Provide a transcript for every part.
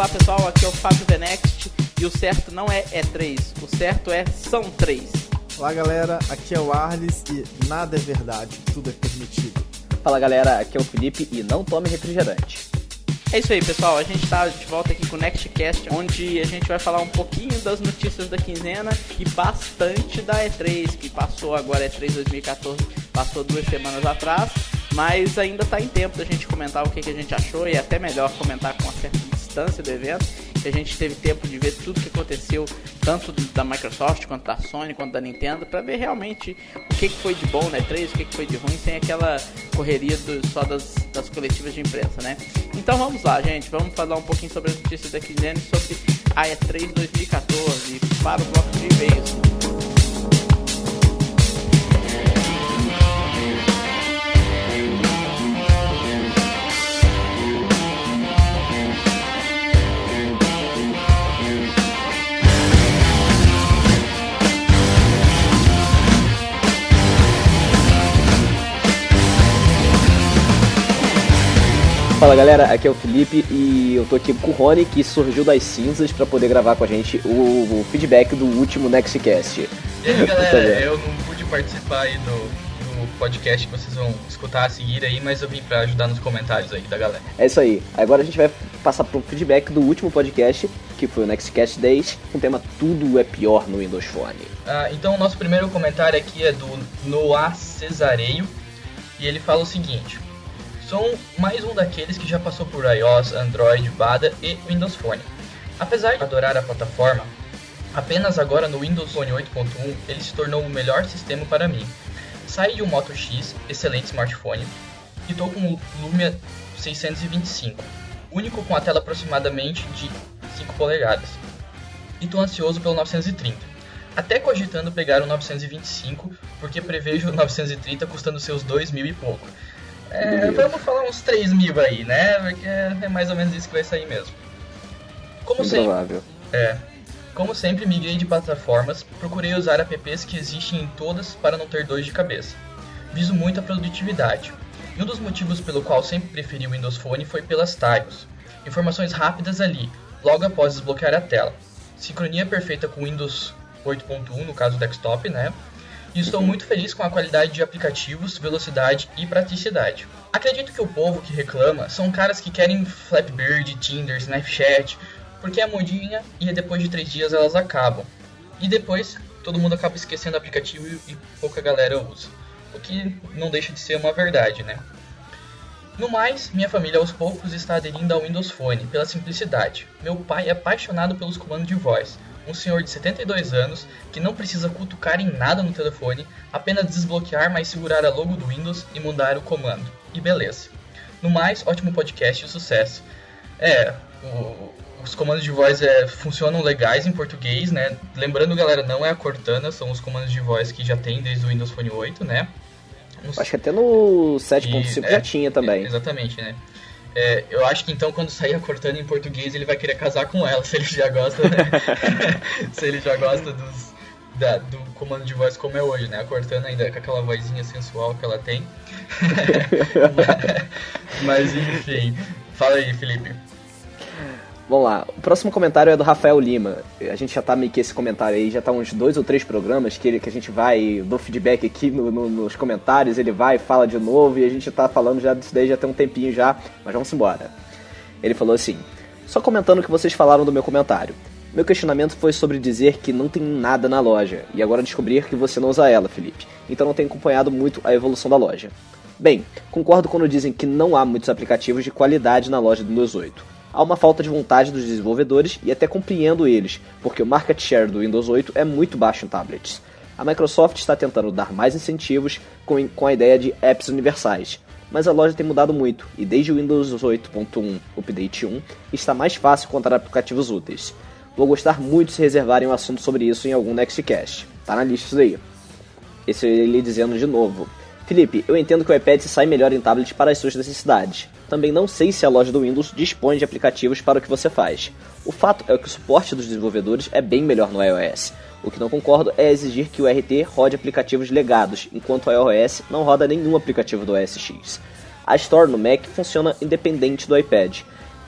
Olá pessoal, aqui é o Fábio Venext e o certo não é E3, o certo é são três. Olá galera, aqui é o Arles e nada é verdade, tudo é permitido. Fala galera, aqui é o Felipe e não tome refrigerante. É isso aí pessoal, a gente está de volta aqui com o NextCast, onde a gente vai falar um pouquinho das notícias da quinzena e bastante da E3, que passou agora E3 2014, passou duas semanas atrás, mas ainda está em tempo da gente comentar o que, que a gente achou e é até melhor comentar com uma certa distância do evento, que a gente teve tempo de ver tudo que aconteceu, tanto da Microsoft quanto da Sony, quanto da Nintendo, para ver realmente o que, foi de bom na E3, o que, foi de ruim, sem aquela correria do, só das, das coletivas de imprensa, né? Então vamos lá, gente, vamos falar um pouquinho sobre as notícias da quinzena e sobre a E3 2014 para o bloco de e-mails. Fala galera, aqui é o Felipe e eu tô aqui com o Rony que surgiu das cinzas para poder gravar com a gente o, o, feedback do último Nextcast. E aí galera, eu não pude participar aí do, do, podcast que vocês vão escutar a seguir aí, mas eu vim para ajudar nos comentários aí da galera. É isso aí, agora a gente vai passar pro feedback do último podcast, que foi o Nextcast 10, com o tema Tudo é Pior no Windows Phone. Ah, então o nosso primeiro comentário aqui é do Noah Cesareio e ele fala o seguinte... Sou mais um daqueles que já passou por iOS, Android, Bada e Windows Phone. Apesar de adorar a plataforma, apenas agora no Windows Phone 8.1 ele se tornou o melhor sistema para mim. Saí de um Moto X, excelente smartphone, e estou com o Lumia 625, único com a tela aproximadamente de 5 polegadas. E estou ansioso pelo 930. Até cogitando pegar o 925, porque prevejo o 930 custando seus 2 mil e pouco. É, vamos falar uns 3 mil aí, né? Porque é mais ou menos isso que vai sair mesmo. Como Improvável. sempre. É. Como sempre, migrei de plataformas, procurei usar apps que existem em todas para não ter dor de cabeça. Viso muito a produtividade. E um dos motivos pelo qual sempre preferi o Windows Phone foi pelas tiles. Informações rápidas ali, logo após desbloquear a tela. Sincronia perfeita com Windows 8.1, no caso desktop, né? E estou muito feliz com a qualidade de aplicativos, velocidade e praticidade. Acredito que o povo que reclama são caras que querem Flatbird, Tinder, Snapchat, porque é modinha e depois de três dias elas acabam. E depois todo mundo acaba esquecendo o aplicativo e pouca galera usa. O que não deixa de ser uma verdade, né? No mais, minha família aos poucos está aderindo ao Windows Phone pela simplicidade. Meu pai é apaixonado pelos comandos de voz, um senhor de 72 anos que não precisa cutucar em nada no telefone, apenas desbloquear, mas segurar a logo do Windows e mudar o comando. E beleza. No mais, ótimo podcast e sucesso. É, o, os comandos de voz é, funcionam legais em português, né? Lembrando, galera, não é a Cortana, são os comandos de voz que já tem desde o Windows Phone 8, né? Acho que até no 7.5 é, já tinha também. Exatamente, né? É, eu acho que então quando sair a Cortana em português ele vai querer casar com ela, se ele já gosta, né? se ele já gosta dos, da, do comando de voz como é hoje, né? A Cortana ainda com aquela vozinha sensual que ela tem. Mas enfim, fala aí, Felipe. Vamos lá, o próximo comentário é do Rafael Lima. A gente já tá meio que esse comentário aí, já tá uns dois ou três programas que, ele, que a gente vai do feedback aqui no, no, nos comentários, ele vai fala de novo e a gente tá falando já disso daí já tem um tempinho já, mas vamos embora. Ele falou assim: só comentando o que vocês falaram do meu comentário. Meu questionamento foi sobre dizer que não tem nada na loja, e agora descobrir que você não usa ela, Felipe. Então não tenho acompanhado muito a evolução da loja. Bem, concordo quando dizem que não há muitos aplicativos de qualidade na loja do Windows 8 há uma falta de vontade dos desenvolvedores e até compreendo eles, porque o market share do Windows 8 é muito baixo em tablets. A Microsoft está tentando dar mais incentivos com, com a ideia de apps universais, mas a loja tem mudado muito e desde o Windows 8.1 Update 1 está mais fácil encontrar aplicativos úteis. Vou gostar muito se reservarem um assunto sobre isso em algum Nextcast. Tá na lista isso aí. Esse é ele dizendo de novo. Felipe, eu entendo que o iPad sai melhor em tablet para as suas necessidades. Também não sei se a loja do Windows dispõe de aplicativos para o que você faz. O fato é que o suporte dos desenvolvedores é bem melhor no iOS. O que não concordo é exigir que o RT rode aplicativos legados, enquanto o iOS não roda nenhum aplicativo do OS X. A Store no Mac funciona independente do iPad.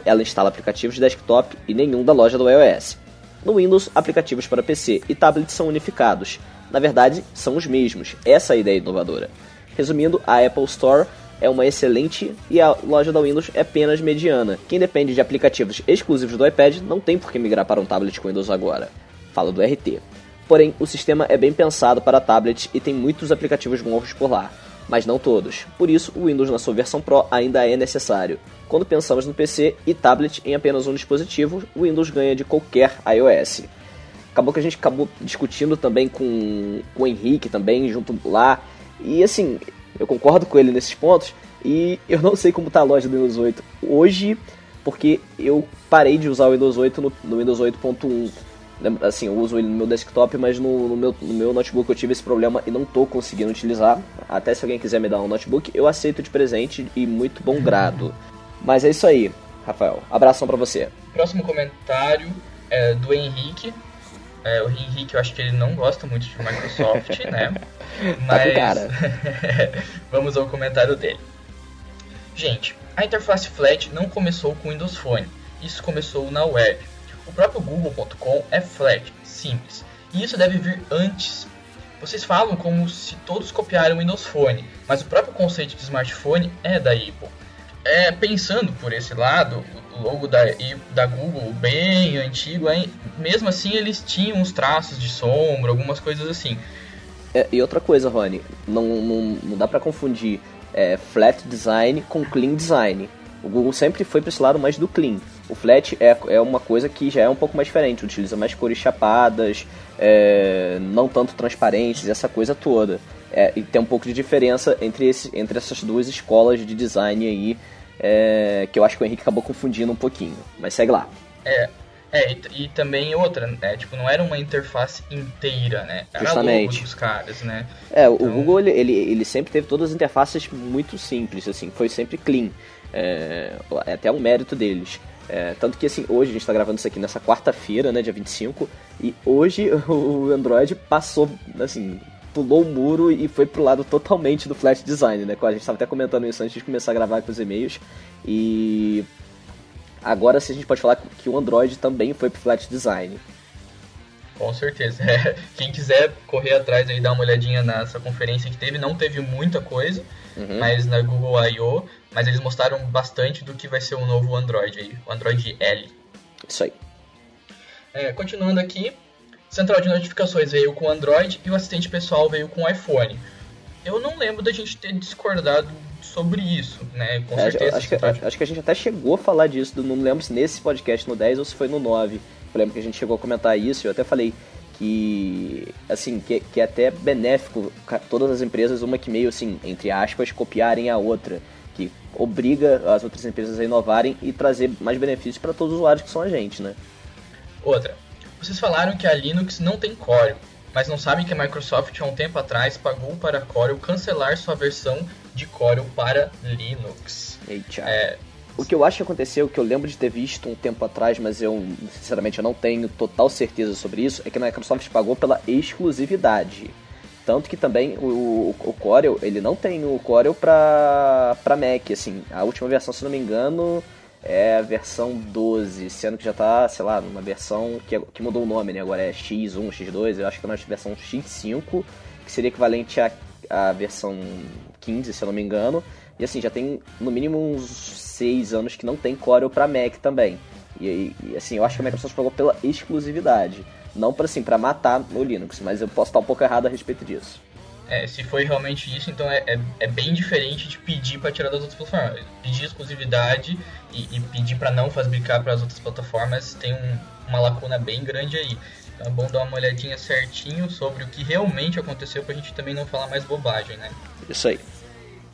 ela instala aplicativos de desktop e nenhum da loja do iOS. No Windows, aplicativos para PC e tablet são unificados. Na verdade, são os mesmos. Essa é a ideia inovadora. Resumindo, a Apple Store é uma excelente e a loja da Windows é apenas mediana. Quem depende de aplicativos exclusivos do iPad não tem por que migrar para um tablet com Windows agora. Fala do RT. Porém, o sistema é bem pensado para tablets e tem muitos aplicativos novos por lá, mas não todos. Por isso, o Windows na sua versão Pro ainda é necessário. Quando pensamos no PC e tablet em apenas um dispositivo, o Windows ganha de qualquer iOS. Acabou que a gente acabou discutindo também com, com o Henrique também, junto lá. E assim, eu concordo com ele nesses pontos. E eu não sei como está a loja do Windows 8 hoje, porque eu parei de usar o Windows 8 no, no Windows 8.1. Assim, eu uso ele no meu desktop, mas no, no, meu, no meu notebook eu tive esse problema e não estou conseguindo utilizar. Até se alguém quiser me dar um notebook, eu aceito de presente e muito bom grado. Mas é isso aí, Rafael. Abração para você. Próximo comentário é do Henrique. É, o Henrique, eu acho que ele não gosta muito de Microsoft, né? Mas... Tá cara. Vamos ao comentário dele. Gente, a interface flat não começou com o Windows Phone. Isso começou na web. O próprio Google.com é flat, simples. E isso deve vir antes. Vocês falam como se todos copiaram o Windows Phone, mas o próprio conceito de smartphone é da Apple. É, pensando por esse lado, logo da, da Google bem antigo, mesmo assim eles tinham uns traços de sombra, algumas coisas assim. É, e outra coisa, Rony, não, não, não dá para confundir é, flat design com clean design. O Google sempre foi para esse lado mais do clean. O flat é, é uma coisa que já é um pouco mais diferente, utiliza mais cores chapadas, é, não tanto transparentes, essa coisa toda. É, e tem um pouco de diferença entre, esse, entre essas duas escolas de design aí, é, que eu acho que o Henrique acabou confundindo um pouquinho. Mas segue lá. É, é, e, e, também outra, né? Tipo, não era uma interface inteira, né? Era Justamente. dos caras, né? É, então... o Google, ele, ele sempre teve todas as interfaces muito simples, assim, foi sempre clean. É, é até um mérito deles. É, tanto que, assim, hoje a gente está gravando isso aqui nessa quarta-feira, né, dia 25, e hoje o Android passou, assim, pulou o muro e foi pro lado totalmente do flat design, né? A gente estava até comentando isso antes de começar a gravar com os e-mails. E Agora sim a gente pode falar que o Android também foi pro flat design. Com certeza. É, quem quiser correr atrás e dar uma olhadinha nessa conferência que teve, não teve muita coisa, uhum. mas na Google I.O., mas eles mostraram bastante do que vai ser o novo Android aí, o Android L. Isso aí. É, continuando aqui, central de notificações veio com Android e o assistente pessoal veio com iPhone. Eu não lembro da gente ter discordado sobre isso, né? Com é, certeza. Acho que, acho que, a gente até chegou a falar disso, não lembro se nesse podcast no 10 ou se foi no 9. Eu lembro que a gente chegou a comentar isso, eu até falei que assim que, que é até benéfico todas as empresas uma que meio assim entre aspas copiarem a outra que obriga as outras empresas a inovarem e trazer mais benefícios para todos os usuários que são a gente né outra vocês falaram que a Linux não tem Core mas não sabem que a Microsoft há um tempo atrás pagou para a Corel cancelar sua versão de Corel para Linux. Eita. É, o que eu acho que aconteceu, que eu lembro de ter visto um tempo atrás, mas eu sinceramente eu não tenho total certeza sobre isso, é que a Microsoft pagou pela exclusividade. Tanto que também o, o Corel, ele não tem o Corel para Mac, assim. A última versão, se não me engano, é a versão 12, sendo que já tá, sei lá, numa versão que, é, que mudou o nome, né? Agora é X1, X2, eu acho que é na versão X5, que seria equivalente à, à versão 15, se eu não me engano. E assim, já tem no mínimo uns 6 anos que não tem Corel para Mac também. E, e, assim, eu acho que a Microsoft pagou pela exclusividade. Não para assim, para matar no Linux, mas eu posso estar um pouco errado a respeito disso. É, se foi realmente isso, então é, é, é bem diferente de pedir para tirar das outras plataformas. Pedir exclusividade e, e pedir para não fabricar para as outras plataformas tem um, uma lacuna bem grande aí. Então é bom dar uma olhadinha certinho sobre o que realmente aconteceu para a gente também não falar mais bobagem, né? Isso aí.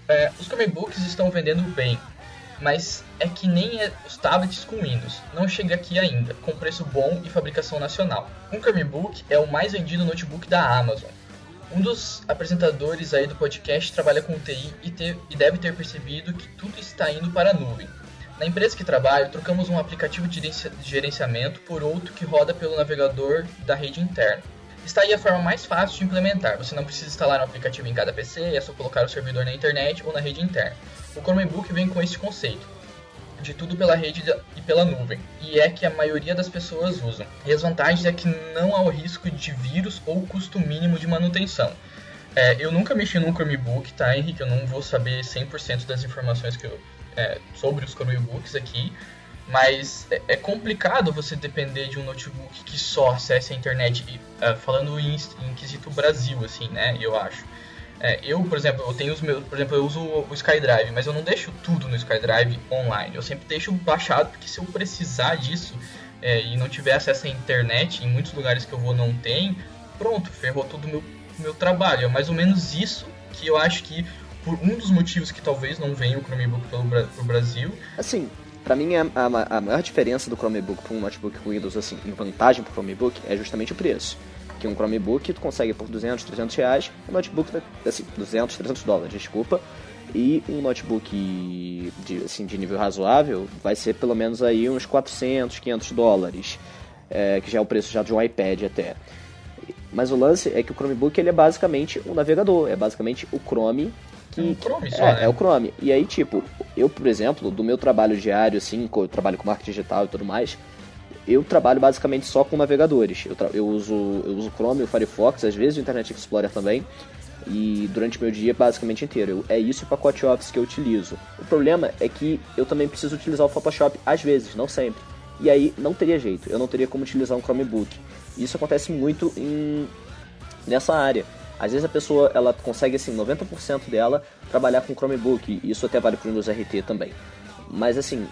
É, os Chromebooks estão vendendo bem, mas é que nem é os tablets com Windows. Não chega aqui ainda, com preço bom e fabricação nacional. Um Chromebook é o mais vendido notebook da Amazon. Um dos apresentadores aí do podcast trabalha com TI e, ter, e deve ter percebido que tudo está indo para a nuvem. Na empresa que trabalho, trocamos um aplicativo de gerenciamento por outro que roda pelo navegador da rede interna. Está aí a forma mais fácil de implementar. Você não precisa instalar um aplicativo em cada PC, é só colocar o servidor na internet ou na rede interna. O Chromebook vem com esse conceito. De tudo pela rede e pela nuvem, e é que a maioria das pessoas usam. E as vantagens é que não há o risco de vírus ou custo mínimo de manutenção. É, eu nunca mexi num Chromebook, tá, Henrique? Eu não vou saber 100% das informações que eu, é, sobre os Chromebooks aqui, mas é, é, complicado você depender de um notebook que só acesse a internet, uh, falando em, em quesito Brasil, assim, né? Eu acho. É, eu, por exemplo, eu tenho os meus, por exemplo, eu uso o SkyDrive, mas eu não deixo tudo no SkyDrive online. Eu sempre deixo baixado, porque se eu precisar disso é, e não tiver acesso à internet, em muitos lugares que eu vou não tem, pronto, ferrou todo o meu, meu trabalho. É mais ou menos isso que eu acho que por um dos motivos que talvez não venha o Chromebook pelo pro Brasil. Assim, para mim a, a, a, maior diferença do Chromebook para um notebook Windows, assim, em vantagem para o Chromebook, é justamente o preço que um Chromebook tu consegue por 200, 300 reais, um notebook, assim, 200, 300 dólares, desculpa, e um notebook de, assim, de nível razoável vai ser pelo menos aí uns 400, 500 dólares, é, que já é o preço já de um iPad até. Mas o lance é que o Chromebook ele é basicamente um navegador, é basicamente o Chrome que, é um Chrome só, é, né? é o Chrome. E aí, tipo, eu, por exemplo, do meu trabalho diário, assim, eu trabalho com marketing digital e tudo mais, eu trabalho basicamente só com navegadores. Eu, eu, uso, eu uso Chrome, o Firefox, às vezes o Internet Explorer também. E durante meu dia, basicamente inteiro. Eu, é isso o pacote Office que eu utilizo. O problema é que eu também preciso utilizar o Photoshop às vezes, não sempre. E aí não teria jeito, eu não teria como utilizar um Chromebook. Isso acontece muito em, nessa área. Às vezes a pessoa ela consegue assim 90% dela trabalhar com Chromebook, e isso até vale para o Windows RT também. Mas assim,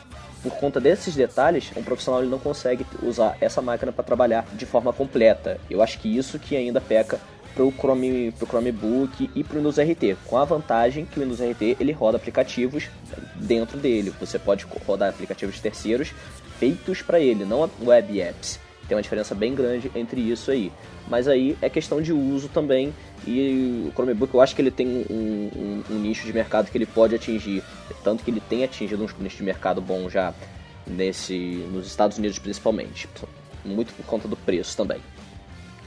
por conta desses detalhes, um profissional ele não consegue usar essa máquina para trabalhar de forma completa. Eu acho que isso que ainda peca pro Chrome, pro Chromebook e pro Windows RT, com a vantagem que o Windows RT ele roda aplicativos dentro dele. Você pode rodar aplicativos terceiros feitos para ele, não web apps. Tem uma diferença bem grande entre isso aí. Mas aí é questão de uso também. E o Chromebook eu acho que ele tem um, um, um nicho de mercado que ele pode atingir. Tanto que ele tem atingido um nicho de mercado bom já nesse, nos Estados Unidos principalmente. Muito por conta do preço também.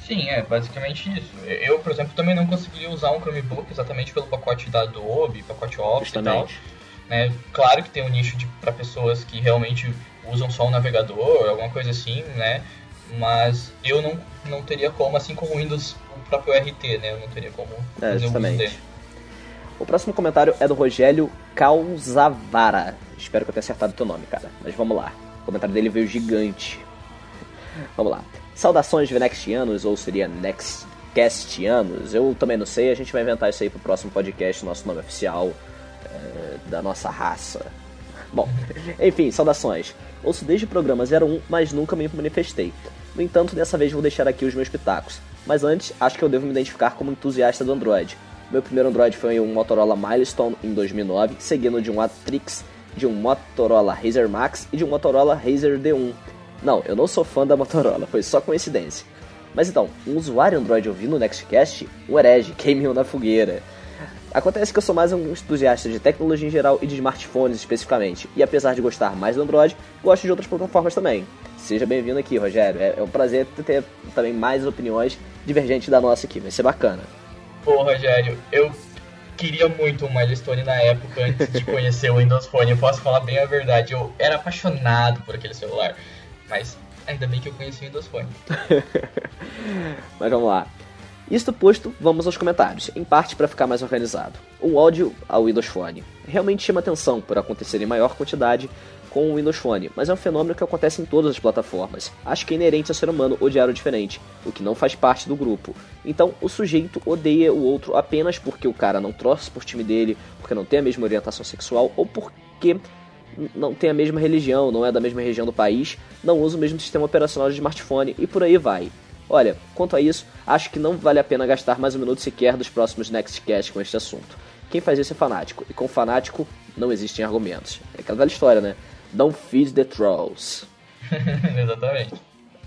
Sim, é basicamente isso. Eu, por exemplo, também não conseguiria usar um Chromebook exatamente pelo pacote da Adobe, pacote Office Justamente. e tal. Né? Claro que tem um nicho para pessoas que realmente usam só um navegador, alguma coisa assim, né? Mas eu não, não teria como, assim como o Windows, o próprio RT, né? Eu não teria como é, justamente. O próximo comentário é do Rogério Causavara. Espero que eu tenha acertado o teu nome, cara. Mas vamos lá. O comentário dele veio gigante. Vamos lá. Saudações Venextianos, ou seria Nextcastianos. Eu também não sei, a gente vai inventar isso aí pro próximo podcast, nosso nome oficial é, da nossa raça. Bom, enfim, saudações. Ouço desde o programa 01, mas nunca me manifestei. No entanto, dessa vez vou deixar aqui os meus pitacos. Mas antes, acho que eu devo me identificar como entusiasta do Android. Meu primeiro Android foi um Motorola Milestone em 2009, seguido de um Atrix, de um Motorola Razer Max e de um Motorola Razer D1. Não, eu não sou fã da Motorola, foi só coincidência. Mas então, um usuário Android ouvindo o Nextcast, um herege, queimou na fogueira. Acontece que eu sou mais um entusiasta de tecnologia em geral e de smartphones especificamente, e apesar de gostar mais do Android, gosto de outras plataformas também. Seja bem-vindo aqui, Rogério. É, é um prazer ter também mais opiniões divergentes da nossa aqui, vai ser bacana. Pô, Rogério, eu queria muito um Milestone na época antes de conhecer o Windows Phone. Eu posso falar bem a verdade, eu era apaixonado por aquele celular, mas ainda bem que eu conheci o Windows Phone. mas vamos lá. Isto posto, vamos aos comentários, em parte para ficar mais organizado. O áudio ao Windows Phone realmente chama atenção por acontecer em maior quantidade com o Windows Phone, mas é um fenômeno que acontece em todas as plataformas. Acho que é inerente ao ser humano odiar o diferente, o que não faz parte do grupo. Então, o sujeito odeia o outro apenas porque o cara não torce por time dele, porque não tem a mesma orientação sexual ou porque não tem a mesma religião, não é da mesma região do país, não usa o mesmo sistema operacional de smartphone e por aí vai. Olha, quanto a isso, acho que não vale a pena gastar mais um minuto sequer dos próximos Nextcast com este assunto. Quem faz isso é fanático, e com fanático não existem argumentos. É aquela velha história, né? Don't feed the trolls. Exatamente.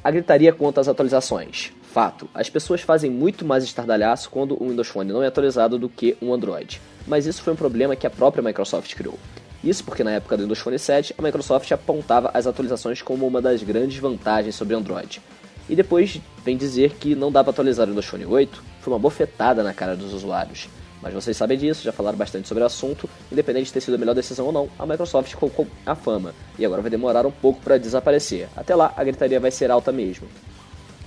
A gritaria quanto às atualizações. Fato, as pessoas fazem muito mais estardalhaço quando o Windows Phone não é atualizado do que um Android. Mas isso foi um problema que a própria Microsoft criou. Isso porque na época do Windows Phone 7, a Microsoft apontava as atualizações como uma das grandes vantagens sobre Android. E depois vem dizer que não dá para atualizar o Windows Phone 8, foi uma bofetada na cara dos usuários. Mas vocês sabem disso, já falaram bastante sobre o assunto, independente de ter sido a melhor decisão ou não, a Microsoft colocou a fama, e agora vai demorar um pouco para desaparecer. Até lá, a gritaria vai ser alta mesmo.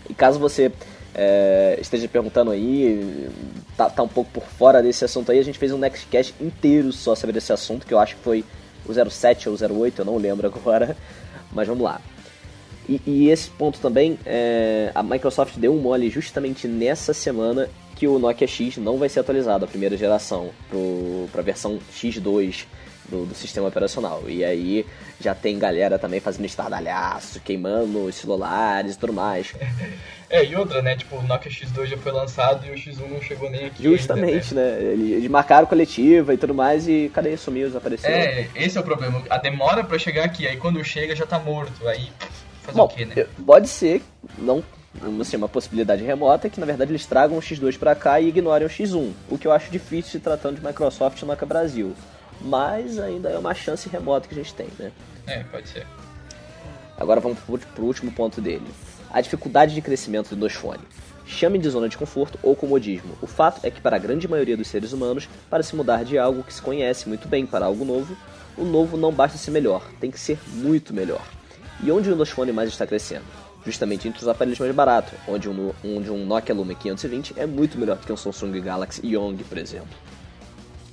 E caso você é, esteja perguntando aí, tá, tá, um pouco por fora desse assunto aí, a gente fez um Nextcast inteiro só sobre esse assunto, que eu acho que foi o 07 ou 08, eu não lembro agora, mas vamos lá. E, e esse ponto também, é, a Microsoft deu um mole justamente nessa semana que o Nokia X não vai ser atualizado, a primeira geração, para a versão X2 do, do, sistema operacional. E aí já tem galera também fazendo estardalhaço, queimando os celulares e tudo mais. É, e outra, né? Tipo, o Nokia X2 já foi lançado e o X1 não chegou nem aqui. Justamente, ainda, né? né? Eles marcaram coletiva e tudo mais e cadê? Sumiu, desapareceu. É, esse é o problema. A demora para chegar aqui, aí quando chega já tá morto. Aí fazer Bom, o quê, né? Pode ser, não assim, uma possibilidade remota que na verdade eles tragam o X2 para cá e ignorem o X1, o que eu acho difícil se tratando de Microsoft e Nokia Brasil. Mas ainda é uma chance remota que a gente tem, né? É, pode ser. Agora vamos pro último ponto dele. A dificuldade de crescimento do Windows Phone. Chame de zona de conforto ou comodismo. O fato é que para a grande maioria dos seres humanos, para se mudar de algo que se conhece muito bem para algo novo, o novo não basta ser melhor, tem que ser muito melhor. E onde o Windows Phone mais está crescendo? Justamente entre os aparelhos mais baratos, onde um, onde um Nokia Lumia 520 é muito melhor do que um Samsung Galaxy Young, por exemplo.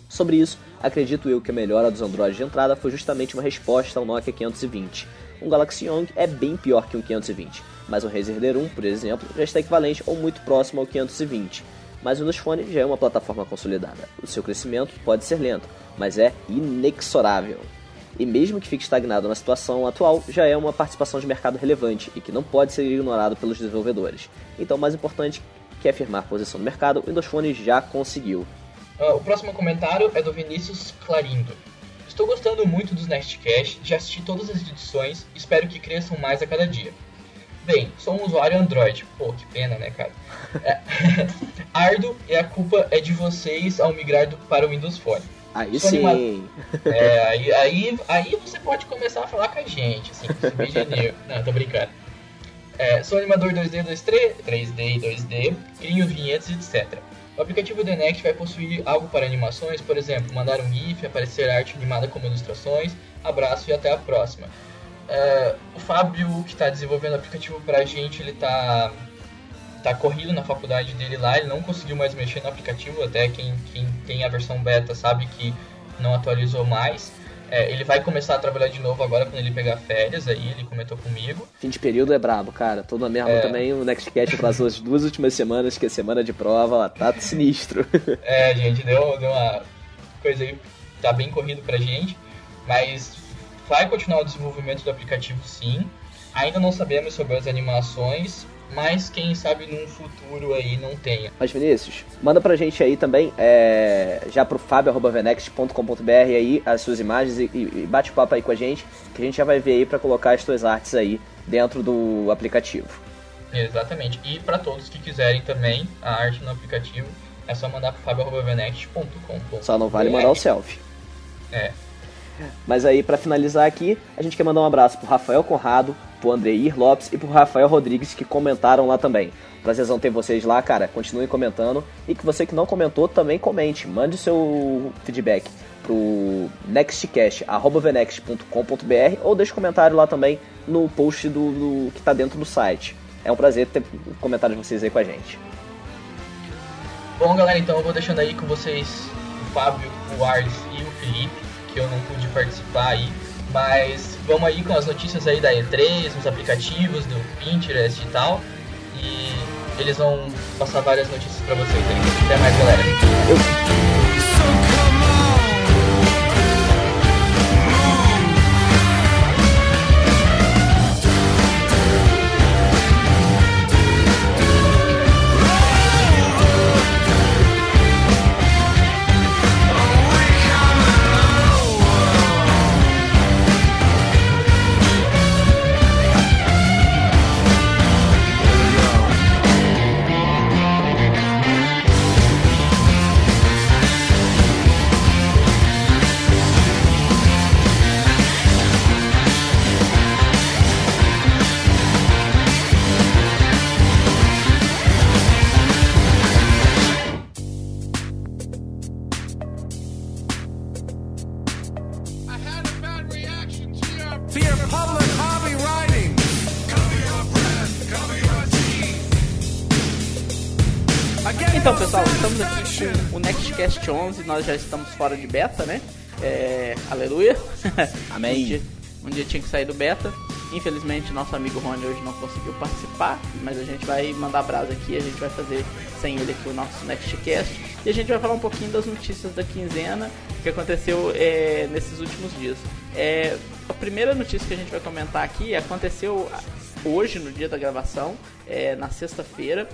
Sobre isso, acredito eu que a melhora dos Androids de entrada foi justamente uma resposta ao Nokia 520. Um Galaxy Young é bem pior que um 520, mas o Razer D1, por exemplo, já está equivalente ou muito próximo ao 520. Mas o Windows já é uma plataforma consolidada. O seu crescimento pode ser lento, mas é inexorável e mesmo que fique estagnado na situação atual, já é uma participação de mercado relevante e que não pode ser ignorado pelos desenvolvedores. Então, mais importante que é afirmar posição no mercado, o Windows Phone já conseguiu. Uh, o próximo comentário é do Vinícius Clarindo. Estou gostando muito dos Nextcast, já assisti todas as edições espero que cresçam mais a cada dia. Bem, sou um usuário Android. Pô, que pena, né, cara? É, Ardo e a culpa é de vocês ao migrar do, para o Windows Phone. Aí sim. Animado. É, aí, aí, aí você pode começar a falar com a gente, assim, com Não, tô brincando. É, sou animador 2D, 2D, 3D e 2D, crio vinhetas, etc. O aplicativo The Next vai possuir algo para animações, por exemplo, mandar um GIF, aparecer arte animada como ilustrações. Abraço e até a próxima. É, o Fábio, que está desenvolvendo o aplicativo para a gente, ele está tá corrido na faculdade dele lá, ele não conseguiu mais mexer no aplicativo, até quem, quem tem a versão beta sabe que não atualizou mais. É, ele vai começar a trabalhar de novo agora quando ele pegar férias, aí ele comentou comigo. Fim de período é brabo, cara. Tô na mesma é... também, o Nextcast atrasou as duas últimas semanas, que é semana de prova, ó, tá sinistro. é, gente, deu, deu uma coisa aí, tá bem corrido pra gente, mas vai continuar o desenvolvimento do aplicativo sim. Ainda não sabemos sobre as animações, mas quem sabe num futuro aí não tenha. Mas Vinícius, manda pra gente aí também, é, já pro fabio.venext.com.br aí as suas imagens e, e bate papo aí com a gente, que a gente já vai ver aí para colocar as suas artes aí dentro do aplicativo. Exatamente. E para todos que quiserem também a arte no aplicativo, é só mandar pro fabio.venext.com.br. Só não vale mandar o selfie. É. Mas aí, para finalizar aqui, a gente quer mandar um abraço pro Rafael Conrado, pro Andreir Lopes e pro Rafael Rodrigues que comentaram lá também. Prazerzão ter vocês lá, cara. Continuem comentando. E que você que não comentou, também comente. Mande seu feedback pro nextcast.venext.com.br ou deixe comentário lá também no post do, do, que está dentro do site. É um prazer ter comentários de vocês aí com a gente. Bom, galera, então eu vou deixando aí com vocês o Fábio, o Arles e o Felipe, que eu não pude participar aí. Mas vamos aí com as notícias aí da E3, nos aplicativos, do Pinterest e tal. E eles vão passar várias notícias para vocês aí. Até mais, galera. Nextcast 11. Nós já estamos fora de beta, né? É, aleluia. Amém. Um dia, um dia tinha que sair do beta. Infelizmente, nosso amigo Rony hoje não conseguiu participar, mas a gente vai mandar brasa aqui. A gente vai fazer sem ele aqui o nosso Nextcast. E a gente vai falar um pouquinho das notícias da quinzena que aconteceu é, nesses últimos dias. É, a primeira notícia que a gente vai comentar aqui aconteceu hoje, no dia da gravação, é, na sexta-feira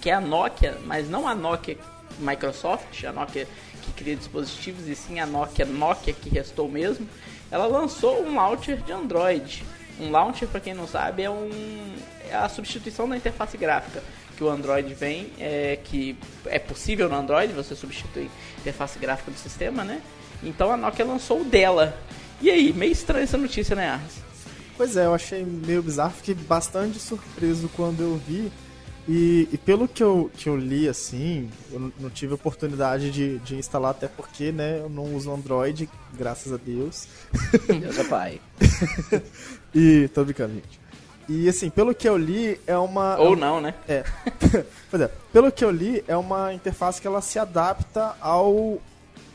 que é a Nokia, mas não a Nokia Microsoft, a Nokia que cria dispositivos, e sim a Nokia Nokia que restou mesmo. Ela lançou um launcher de Android. Um launcher, para quem não sabe, é, um, é a substituição da interface gráfica que o Android vem, é, que é possível no Android você substituir a interface gráfica do sistema, né? Então a Nokia lançou o dela. E aí, meio estranha essa notícia, né, Ars? Pois é, eu achei meio bizarro, fiquei bastante surpreso quando eu vi. E, e, pelo que eu, que eu li, assim, eu não, tive oportunidade de, de instalar, até porque, né, eu não uso Android, graças a Deus. Deus é pai. e, tô brincando, gente. E, assim, pelo que eu li, é uma... Ou não, né? É. pois é, pelo que eu li, é uma interface que ela se adapta ao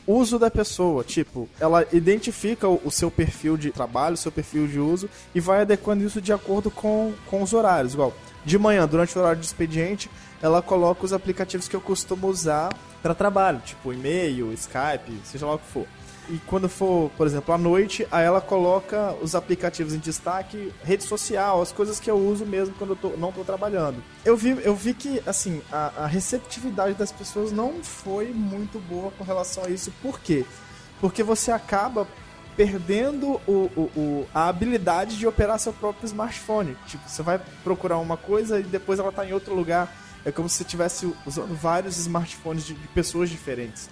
uso da pessoa. Tipo, ela identifica o, o seu perfil de trabalho, o seu perfil de uso, e vai adequando isso de acordo com, com os horários. Igual, de manhã, durante o horário de expediente, ela coloca os aplicativos que eu costumo usar para trabalho, tipo e-mail, Skype, seja lá o que for. E quando for, por exemplo, à noite, aí ela coloca os aplicativos em destaque, rede social, as coisas que eu uso mesmo quando eu tô, não estou trabalhando. Eu vi, eu vi que, assim, a, a receptividade das pessoas não foi muito boa com relação a isso. Por quê? Porque você acaba perdendo o, o, o, a habilidade de operar seu próprio smartphone. Tipo, você vai procurar uma coisa e depois ela está em outro lugar. É como se você estivesse usando vários smartphones de, de, pessoas diferentes.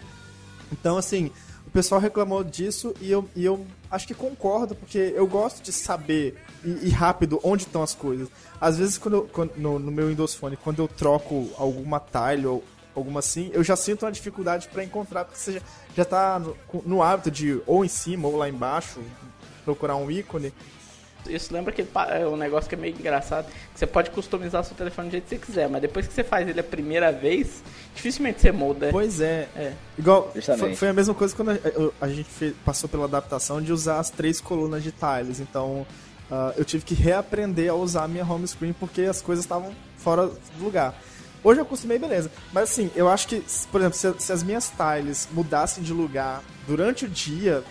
Então, assim, o pessoal reclamou disso e eu, e eu acho que concordo, porque eu gosto de saber e, e rápido onde estão as coisas. Às vezes, quando, quando no, no, meu Windows Phone, quando eu troco alguma tile ou alguma assim, eu já sinto uma dificuldade para encontrar, porque você já, já tá no, no, hábito de ou em cima ou lá embaixo procurar um ícone. Isso lembra que é um negócio que é meio engraçado, que você pode customizar seu telefone do jeito que você quiser, mas depois que você faz ele a primeira vez, dificilmente você molda. Pois é. é. Igual, foi, foi, a mesma coisa quando a, a gente fez, passou pela adaptação de usar as três colunas de tiles, então uh, eu tive que reaprender a usar a minha home screen porque as coisas estavam fora do lugar. Hoje eu acostumei, beleza. Mas assim, eu acho que, por exemplo, se, se as minhas tiles mudassem de lugar durante o dia,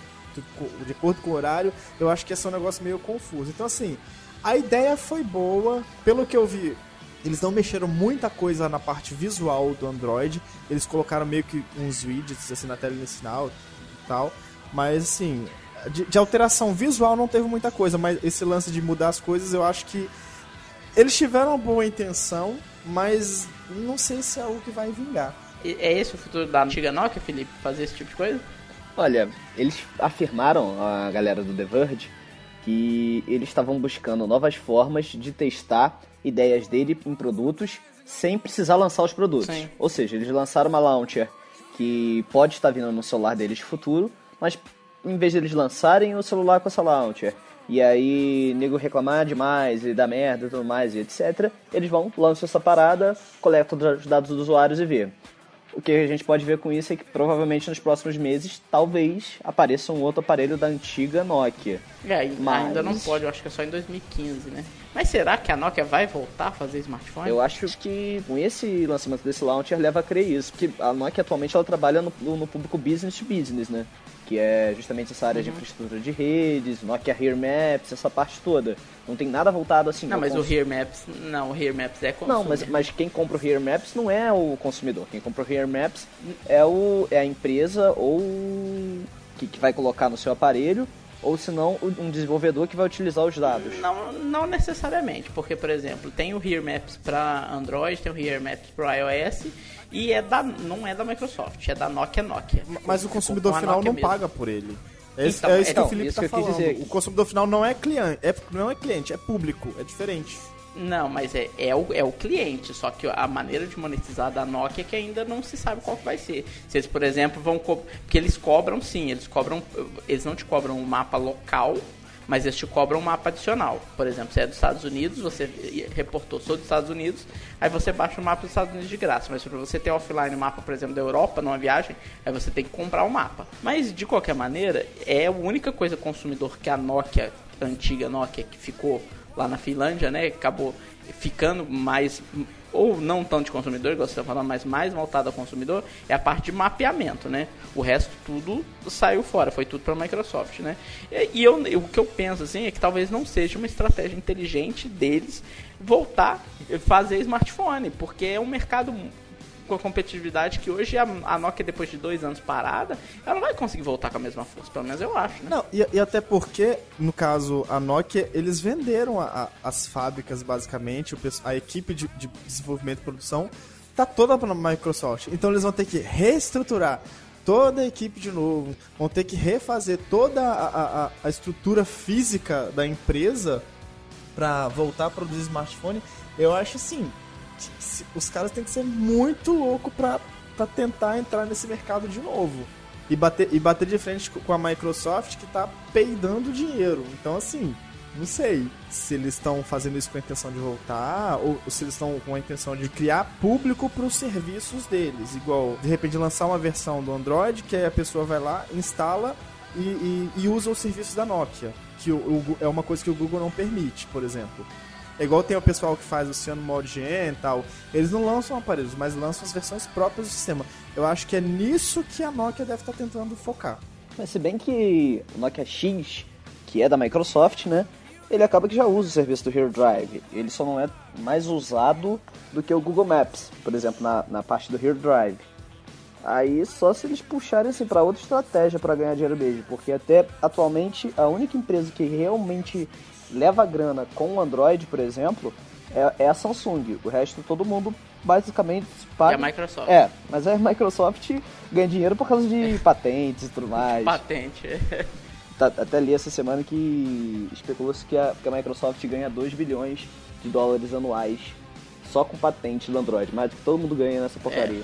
de acordo com o horário, eu acho que ia ser um negócio meio confuso. Então, assim, a ideia foi boa. Pelo que eu vi, eles não mexeram muita coisa na parte visual do Android. Eles colocaram meio que uns widgets assim na tela inicial e tal. Mas assim, de, de, alteração visual não teve muita coisa. Mas esse lance de mudar as coisas, eu acho que eles tiveram uma boa intenção, mas não sei se é algo que vai vingar. É esse o futuro da antiga Nokia, Felipe? Fazer esse tipo de coisa? Olha, eles afirmaram, a galera do The Verge, que eles estavam buscando novas formas de testar ideias dele em produtos sem precisar lançar os produtos. Sim. Ou seja, eles lançaram uma launcher que pode estar vindo no celular deles no futuro, mas em vez de eles lançarem o celular com essa launcher e aí nego reclamar demais e dar merda e tudo mais e etc. Eles vão, lançam essa parada, coletam os dados dos usuários e vê. O que a gente pode ver com isso é que provavelmente nos próximos meses talvez apareça um outro aparelho da antiga Nokia. É, Mas... ainda não pode, eu acho que é só em 2015, né? Mas será que a Nokia vai voltar a fazer smartphone? Eu acho que com esse lançamento desse launcher leva a crer isso, porque a Nokia atualmente ela trabalha no, no público business to business, né? Que é justamente essa área uhum. de infraestrutura de redes, Nokia Here Maps, essa parte toda. Não tem nada voltado assim. Não, mas cons... o Here Maps, não, o Here Maps é consumidor. Não, mas, mas quem compra o Here Maps não é o consumidor. Quem compra o Here Maps é, o, é a empresa ou que, que vai colocar no seu aparelho ou se não um desenvolvedor que vai utilizar os dados? Não, não necessariamente, porque por exemplo, tem o Here Maps para Android, tem o Here Maps para iOS e é da, não é da Microsoft, é da Nokia Nokia. Mas o consumidor final não mesmo. paga por ele. É, então, é isso então, que o Felipe está falando. Dizer... O consumidor final não é cliente, é, não é cliente, é público, é diferente. Não, mas é, é, o, é o cliente, só que a maneira de monetizar da Nokia é que ainda não se sabe qual que vai ser. Se eles, por exemplo, vão... Porque eles cobram sim, eles cobram... Eles não te cobram o um mapa local, mas eles te cobram um mapa adicional. Por exemplo, você é dos Estados Unidos, você reportou, sou dos Estados Unidos, aí você baixa o mapa dos Estados Unidos de graça. Mas para você ter offline o mapa, por exemplo, da Europa numa viagem, aí você tem que comprar o um mapa. Mas de qualquer maneira, é a única coisa consumidor que a Nokia, a antiga Nokia, que ficou lá na Finlândia, né, acabou ficando mais ou não tanto de consumidor, igual você está falando, mas mais voltado ao consumidor, é a parte de mapeamento, né? O resto tudo saiu fora, foi tudo para a Microsoft, né? E, e eu, o que eu penso assim é que talvez não seja uma estratégia inteligente deles voltar fazer smartphone, porque é um mercado com a competitividade que hoje a, a, Nokia, depois de dois anos parada, ela não vai conseguir voltar com a mesma força, pelo menos eu acho, né? Não, e, e até porque, no caso, a Nokia, eles venderam a, a, as fábricas, basicamente, o, a equipe de, de desenvolvimento e produção tá toda para Microsoft. Então eles vão ter que reestruturar toda a equipe de novo, vão ter que refazer toda a, a, a estrutura física da empresa para voltar a produzir smartphone. Eu acho assim, os caras têm que ser muito louco pra tentar entrar nesse mercado de novo. E bater, e bater de frente com a Microsoft que tá peidando dinheiro. Então, assim, não sei se eles estão fazendo isso com a intenção de voltar ou se eles estão com a intenção de criar público para os serviços deles. Igual, de repente, lançar uma versão do Android que a pessoa vai lá, instala e, e, e usa os serviços da Nokia. Que o, o, é uma coisa que o Google não permite, por exemplo. É igual tem o pessoal que faz o Ciano Mode Gen e tal. Eles não lançam aparelhos, mas lançam as versões próprias do sistema. Eu acho que é nisso que a Nokia deve estar tentando focar. Mas se bem que o Nokia X, que é da Microsoft, né? Ele acaba que já usa o serviço do Hero Drive. Ele só não é mais usado do que o Google Maps, por exemplo, na, na parte do Hero Drive. Aí só se eles puxarem assim para outra estratégia para ganhar dinheiro mesmo, porque até atualmente a única empresa que realmente leva grana com o Android, por exemplo, é, é, a Samsung. O resto todo mundo basicamente paga. E a Microsoft. É, mas a Microsoft ganha dinheiro por causa de patentes e tudo mais. Patente. tá, até li essa semana que especulou-se que a, que a Microsoft ganha 2 bilhões de dólares anuais só com patente do Android, mas todo mundo ganha nessa porcaria.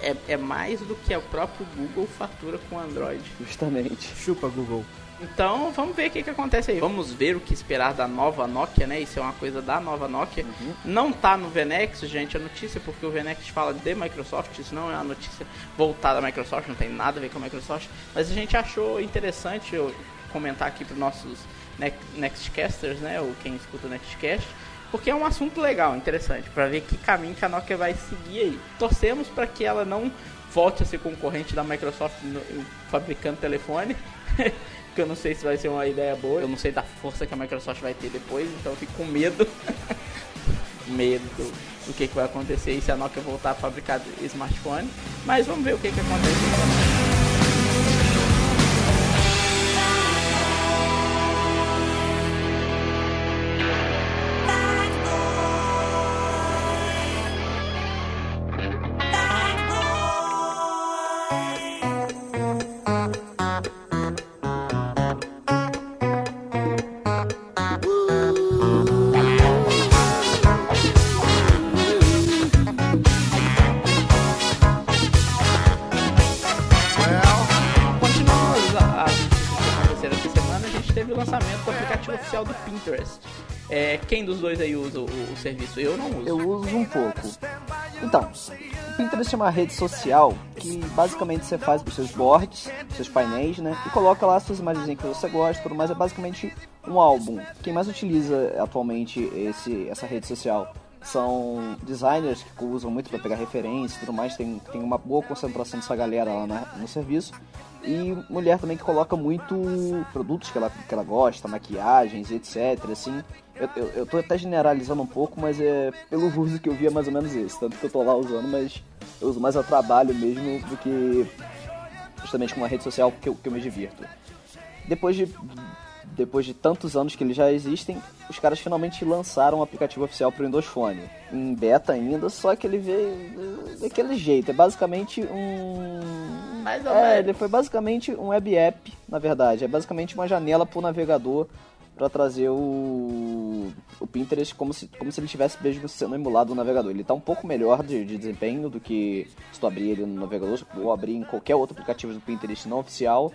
É, é, é mais do que o próprio Google fatura com Android. Justamente. Chupa, Google. Então vamos ver o que, que acontece aí. Vamos ver o que esperar da nova Nokia, né? Isso é uma coisa da nova Nokia. Uhum. Não tá no Venex, gente, a notícia, porque o Venex fala de Microsoft. Isso não é uma notícia voltada à Microsoft, não tem nada a ver com a Microsoft. Mas a gente achou interessante eu comentar aqui para os nossos Nextcasters, né? Ou quem escuta o Nextcast. Porque é um assunto legal, interessante, para ver que caminho que a Nokia vai seguir aí. Torcemos para que ela não volte a ser concorrente da Microsoft no, fabricando telefone. eu não sei se vai ser uma ideia boa. Eu não sei da força que a Microsoft vai ter depois, então eu fico com medo. medo do que, que vai acontecer e se a Nokia voltar a fabricar smartphone. Mas vamos ver o que, que acontece. Dois aí usa o, o, serviço? Eu não uso. Eu uso um pouco. Então, o Pinterest é uma rede social que basicamente você faz os seus boards, seus painéis, né? E coloca lá as suas imagens que você gosta, tudo mais. É basicamente um álbum. Quem mais utiliza atualmente esse, essa rede social são designers que usam muito para pegar referência e tudo mais. Tem, tem uma boa concentração dessa galera lá na, no serviço. E mulher também que coloca muito produtos que ela, que ela gosta, maquiagens, etc. Assim, eu, eu, eu tô até generalizando um pouco, mas é pelo uso que eu via mais ou menos esse. Tanto que eu tô lá usando, mas eu uso mais a trabalho mesmo do que justamente com uma rede social que eu, que eu me divirto. Depois de, depois de tantos anos que eles já existem, os caras finalmente lançaram um aplicativo oficial para o Windows Phone. Em beta ainda, só que ele veio daquele jeito. É basicamente um. Mais ou é, ele foi basicamente um web app, na verdade. É basicamente uma janela para o navegador para trazer o, o Pinterest como se, como se ele estivesse mesmo sendo emulado no navegador. Ele está um pouco melhor de, de, desempenho do que se tu abrir ele no navegador ou abrir em qualquer outro aplicativo do Pinterest não oficial.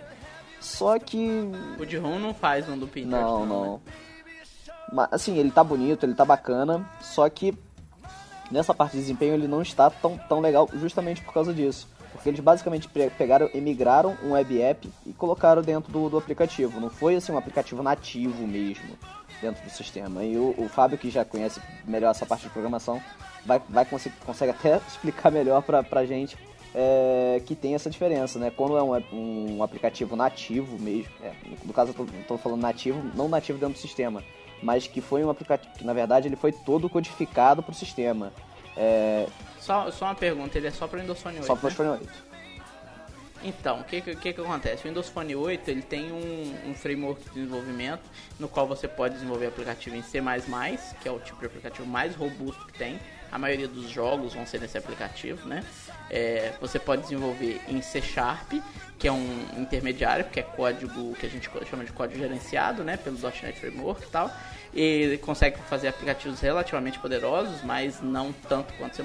Só que O de ROM não faz um do Pinterest. Não, né? não. Mas, assim, ele tá bonito, ele tá bacana, só que nessa parte de desempenho ele não está tão, tão legal justamente por causa disso. Porque eles basicamente pe- pegaram e migraram um web app e colocaram dentro do, do aplicativo. Não foi assim um aplicativo nativo mesmo dentro do sistema. E o, o Fábio, que já conhece melhor essa parte de programação, vai, vai conseguir, consegue até explicar melhor pra, pra gente é, que tem essa diferença, né? Quando é um, um aplicativo nativo mesmo, é, no caso eu tô, tô falando nativo, não nativo dentro do sistema, mas que foi um aplicativo que na verdade ele foi todo codificado pro sistema. É, Só, só uma pergunta, ele é só para Windows Phone 8, só né? para Phone 8. Então, o que, que, que que acontece? O Windows Phone 8 ele tem um, um framework de desenvolvimento no qual você pode desenvolver aplicativo em C++, que é o tipo de aplicativo mais robusto que tem. A maioria dos jogos vão ser nesse aplicativo, né? É, você pode desenvolver em C Sharp, que é um intermediário, que é código que a gente chama de código gerenciado, né? Pelo .NET Framework e tal. Ele consegue fazer aplicativos relativamente poderosos, mas não tanto quanto C++.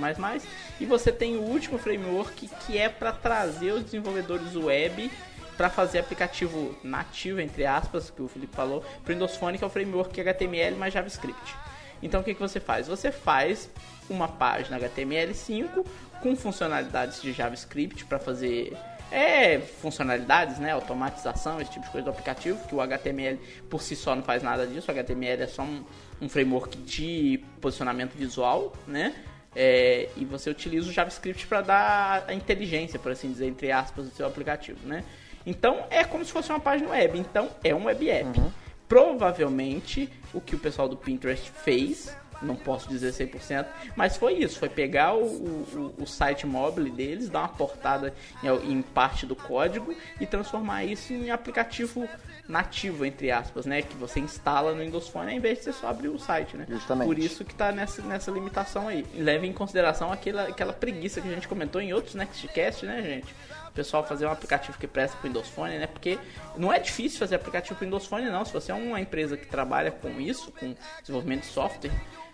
E você tem o último framework que é para trazer os desenvolvedores web para fazer aplicativo nativo, entre aspas, que o Felipe falou, para o Windows Phone, que é o framework HTML mais JavaScript. Então o que, que você faz? Você faz uma página HTML5 com funcionalidades de JavaScript para fazer é, funcionalidades, né, automatização, esse tipo de coisa do aplicativo, que o HTML por si só não faz nada disso, o HTML é só um, um framework de posicionamento visual, né? É, e você utiliza o JavaScript para dar a inteligência, por assim dizer, entre aspas, do seu aplicativo, né? Então é como se fosse uma página web. Então é um web app. Provavelmente o que o pessoal do Pinterest fez, não posso dizer 100%, mas foi isso: foi pegar o, o, o site mobile deles, dar uma portada em, em parte do código e transformar isso em aplicativo nativo, entre aspas, né? Que você instala no Windows Phone ao invés de você só abrir o site, né? Justamente. Por isso que tá nessa, nessa limitação aí. Leve em consideração aquela, aquela preguiça que a gente comentou em outros Nextcast, né, gente? O pessoal fazer um aplicativo que presta pro Windows Phone, né? Porque não é difícil fazer aplicativo pro Windows Phone, não. Se você é uma empresa que trabalha com isso, com desenvolvimento de software,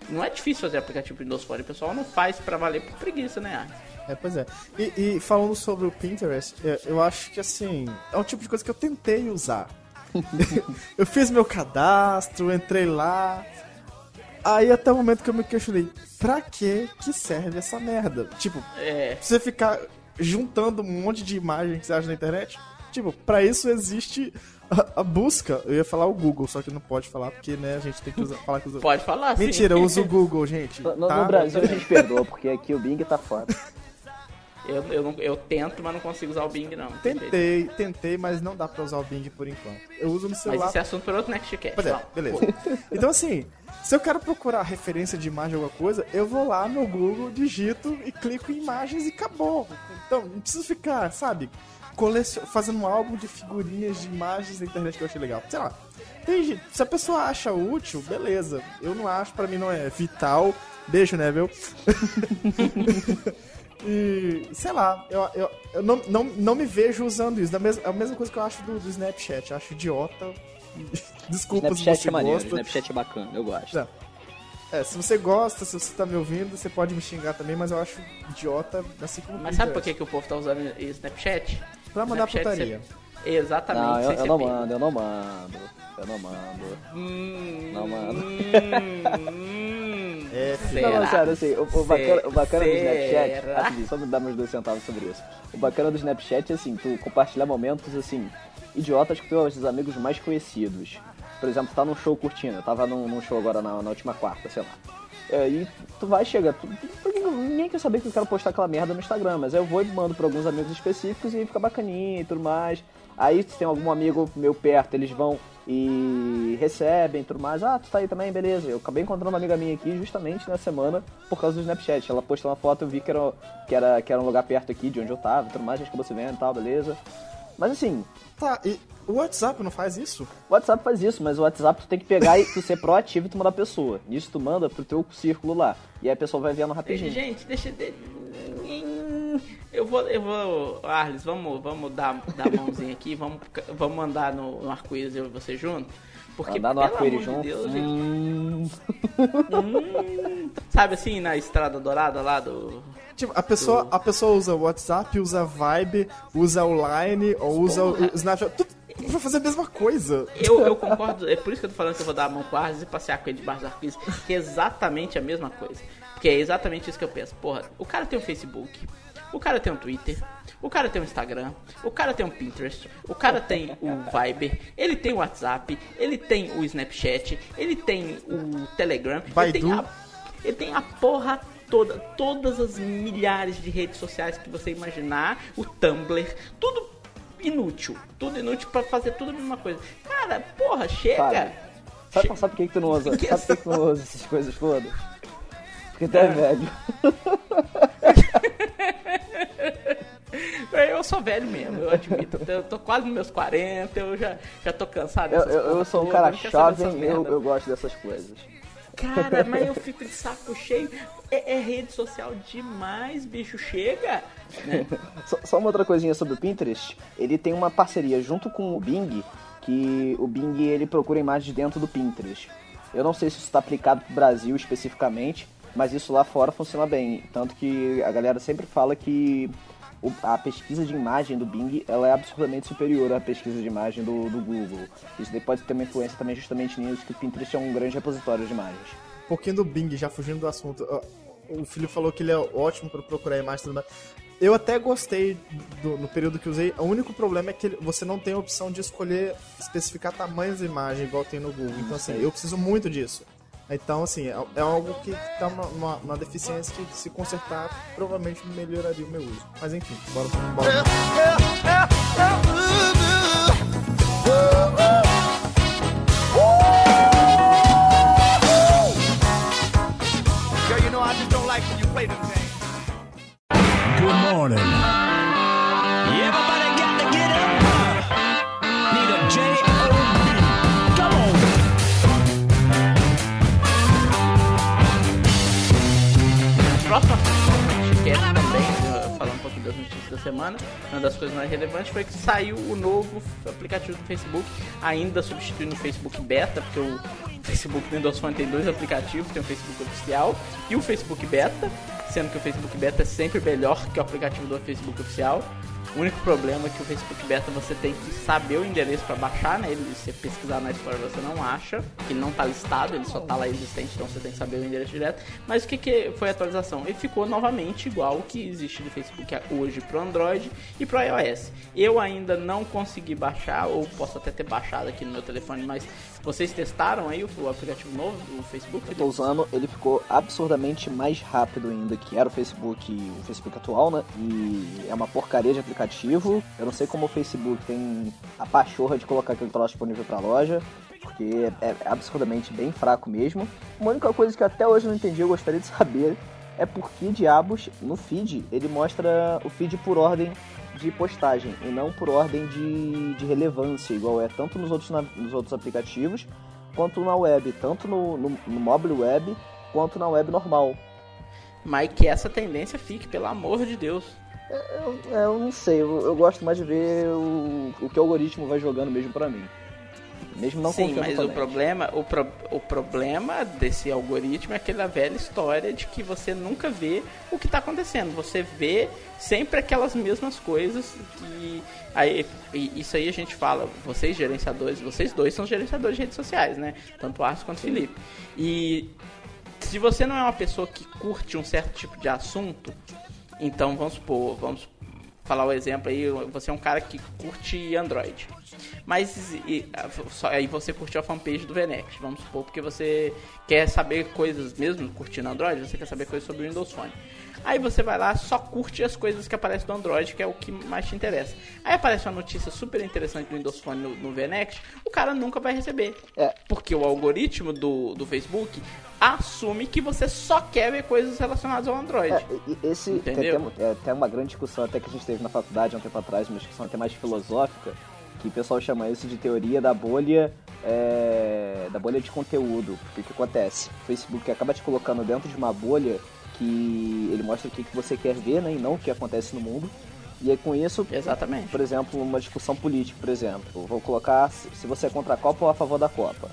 não é difícil fazer aplicativo Windows Phone. O pessoal não faz pra valer por preguiça, né? É, pois é. E, e falando sobre o Pinterest, é, eu acho que assim, é um tipo de coisa que eu tentei usar. eu fiz meu cadastro, entrei lá. Aí até o momento que eu me questionei, pra que que serve essa merda? Tipo, É. você ficar juntando um monte de imagem que você acha na internet? Tipo, pra isso existe a, a busca. Eu ia falar o Google, só que não pode falar porque, né, a gente tem que usar, falar que usa. Pode falar, sim. Mentira, eu uso o Google, gente. No, no- tá? no Brasil a gente perdoa, porque aqui o Bing tá foda. Eu, eu, não- eu tento, mas não consigo usar o Bing, não. Tentei, tentei, mas não dá pra usar o Bing por enquanto. Eu uso no Mas celular. esse é assunto para outro Nextcast. Pois é, beleza. Então assim, se eu quero procurar referência de imagem ou alguma coisa, eu vou lá no Google, digito e clico em imagens e acabou. Então, não preciso ficar, sabe, colecion... fazendo um álbum de figurinhas de imagens na internet que eu achei legal. Sei lá. Tem gente, se a pessoa acha útil, beleza. Eu não acho, pra mim não é vital. Beijo, né, viu? E, sei lá, eu, eu, eu não, não, não me vejo usando isso. Da mesma, é a mesma coisa que eu acho do, do Snapchat. Eu acho idiota. Desculpa se Snapchat você é maneiro, gosta. Snapchat é bacana, eu gosto. Não. É, se você gosta, se você tá me ouvindo, você pode me xingar também, mas eu acho idiota, assim como Mas sabe por que, que o povo tá usando Snapchat? Pra mandar Snapchat, putaria. você- Exatamente. Não, eu, eu não mando, eu não mando. Eu não mando. Hum, Não mando. hum, É, filho. Não, será? não, sério, assim, o, o bacana, o bacana do Snapchat, rapidinho, só me dar meus dois centavos sobre isso. O bacana do Snapchat é assim, tu compartilhar momentos assim, idiotas com teus amigos mais conhecidos. Por exemplo, tu tá num show curtindo, eu tava num, num show agora na, na última quarta, sei lá. É, E tu vai, chega, tu, porque ninguém quer saber que eu quero postar aquela merda no Instagram, mas aí eu vou e mando pra alguns amigos específicos e fica bacaninha e tudo mais. Aí se tem algum amigo meu perto, eles vão e recebem e tudo mais. Ah, tu tá aí também, beleza. Eu acabei encontrando uma amiga minha aqui justamente na semana por causa do Snapchat. Ela postou uma foto, eu vi que era, que era, que era um lugar perto aqui de onde eu tava tudo mais, a gente acabou se vendo e tal, beleza. Mas assim, Tá, e o WhatsApp não faz isso? o WhatsApp faz isso, mas o WhatsApp tu tem que pegar e tu ser proativo e tu mandar a pessoa. Nisso tu manda pro teu círculo lá. E aí a pessoa vai vendo rapidinho. Gente, deixa. de- Eu vou. Eu vou. Arles, vamos, vamos dar, dar a mãozinha aqui, vamos, vamos andar no, no arco-íris eu e você junto. Porque, Andar no arco-íris junto. de Deus, gente, Hum, hum, sabe assim, na estrada dourada lá do. Tipo, a pessoa, a pessoa usa o WhatsApp, usa Vibe, usa o Line, ou usa o, Porra. o Snapchat. Tudo, vai fazer a mesma coisa. Eu, eu concordo, é por isso que eu tô falando que eu vou dar a mão pro Arras e passear com ele debaixo do arco-íris, que é exatamente a mesma coisa. Porque é exatamente isso que eu penso. Porra, o cara tem um Facebook, o cara tem um Twitter, o cara tem um Instagram, o cara tem um Pinterest, o cara tem o Viber, ele tem o WhatsApp, ele tem o Snapchat, ele tem o Telegram, ele tem a, ele tem a porra toda, todas as milhares de redes sociais que você imaginar, o Tumblr, tudo inútil, tudo inútil pra fazer tudo a mesma coisa. Cara, porra, chega. Para. Sabe, Che- sabe por que, que tu não usa? Que Sabe por que, que tu não usa essas coisas todas? Porque tu é velho. Eu sou velho mesmo, eu admito. Eu tô quase nos meus 40, eu já, já tô cansado Eu, dessas eu, eu porra sou um cara jovem eu, eu gosto dessas coisas. Cara, mas eu fico de saco cheio. É, é rede social demais, bicho. Chega. Só, só uma outra coisinha sobre o Pinterest. Ele tem uma parceria junto com o Bing, que o Bing ele procura imagens dentro do Pinterest. Eu não sei se isso está aplicado para o Brasil especificamente, mas isso lá fora funciona bem. Tanto que a galera sempre fala que a pesquisa de imagem do Bing ela é absurdamente superior à pesquisa de imagem do, do Google. Isso daí pode ter uma influência também justamente nisso, que o Pinterest é um grande repositório de imagens. Um pouquinho do Bing, já fugindo do assunto. O Felipe falou que ele é ótimo para procurar imagens e tudo mais. Eu até gostei do- no período que usei. O único problema é que você não tem a opção de escolher especificar tamanhos de imagem igual tem no Google. Então, assim, eu preciso muito disso. Então, assim, é, é algo que tá numa, numa- numa deficiência que se consertar provavelmente melhoraria o meu uso. Mas enfim, bora, bora. Girl, you semana, uma das coisas mais relevantes foi que saiu o novo aplicativo do Facebook, ainda substituindo o Facebook Beta, porque o Facebook do Windows Phone tem dois aplicativos, tem o Facebook oficial e o Facebook Beta, sendo que o Facebook Beta é sempre melhor que o aplicativo do Facebook oficial. O único problema é que o Facebook Beta você tem que saber o endereço para baixar, né? Ele, se você pesquisar na história você não acha, que ele não tá listado, ele só tá lá existente, então você tem que saber o endereço direto. Mas o que, que foi a atualização? Ele ficou novamente igual o que existe do Facebook hoje pro Android e pro iOS. Eu ainda não consegui baixar, ou posso até ter baixado aqui no meu telefone, mas vocês testaram aí o, aplicativo novo do Facebook? eu tô usando, ele ficou absurdamente mais rápido ainda que era o Facebook, o Facebook atual, né? E é uma porcaria de aplicativo. Eu não sei como o Facebook tem a pachorra de colocar aquele troço disponível pra loja, porque é, é absurdamente bem fraco mesmo. Uma única coisa que eu até hoje não entendi, eu gostaria de saber, é por que diabos no feed ele mostra o feed por ordem de postagem e não por ordem de, de relevância, igual é tanto nos outros, na- nos outros aplicativos quanto na web, tanto no, no, no mobile web quanto na web normal. Mas que essa tendência fique, pelo amor de Deus. Eu, eu não sei, eu, eu gosto mais de ver o, o que o algoritmo vai jogando mesmo pra mim. Mesmo não Sim, mas o problema, o, pro- o problema desse algoritmo é aquela velha história de que você nunca vê o que está acontecendo. Você vê sempre aquelas mesmas coisas que aí, e isso aí a gente fala, vocês gerenciadores, vocês dois são gerenciadores de redes sociais, né? Tanto o Arthur quanto o Felipe. E se você não é uma pessoa que curte um certo tipo de assunto, então vamos supor, vamos falar o exemplo aí, você é um cara que curte Android. Mas e, só, aí você curtiu a fanpage do Venex, vamos supor, porque você quer saber coisas, mesmo curtindo Android, você quer saber coisas sobre o Windows Phone. Aí você vai lá, só curte as coisas que aparecem do Android, que é o que mais te interessa. Aí aparece uma notícia super interessante do Windows Phone no, no VNext, o cara nunca vai receber. É. Porque o algoritmo do, do Facebook assume que você só quer ver coisas relacionadas ao Android. É, esse tem Entendeu? até, é, até uma grande discussão até que a gente teve na faculdade há um tempo atrás, uma discussão até mais filosófica, que o pessoal chama isso de teoria da bolha é, da bolha de conteúdo. Porque o que acontece? O Facebook acaba te colocando dentro de uma bolha que ele mostra o que, que você quer ver, né, e não o que acontece no mundo. E aí com isso, Exatamente. por exemplo, uma discussão política, por exemplo, vou colocar se você é contra a Copa ou a favor da Copa.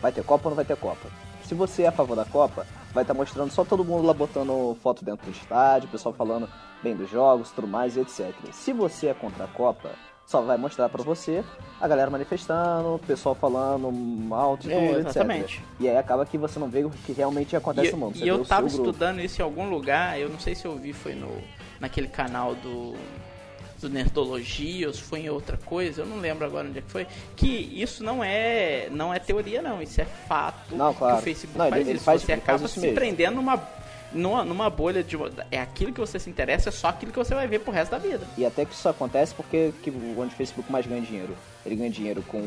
Vai ter Copa ou não vai ter Copa? Se você é a favor da Copa, vai estar mostrando só todo mundo lá botando foto dentro do estádio, o pessoal falando bem dos jogos, tudo mais, etc. Se você é contra a Copa, Só vai mostrar pra você a galera manifestando, o pessoal falando alto e É, tudo, exatamente. etc. E aí acaba que você não vê o que realmente acontece E, no mundo. Você e eu tava grupo. estudando isso em algum lugar, eu não sei se eu vi foi no naquele canal do do Nerdologia ou se foi em outra coisa, eu não lembro agora onde é que foi, que isso não é não é teoria não, isso é fato Não, claro. que o Facebook Não, faz ele isso, faz- você faz acaba isso se mesmo. prendendo numa numa, numa bolha de é aquilo que você se interessa, é só aquilo que você vai ver pro resto da vida. E até que isso acontece porque que onde o Facebook mais ganha dinheiro. Ele ganha dinheiro com,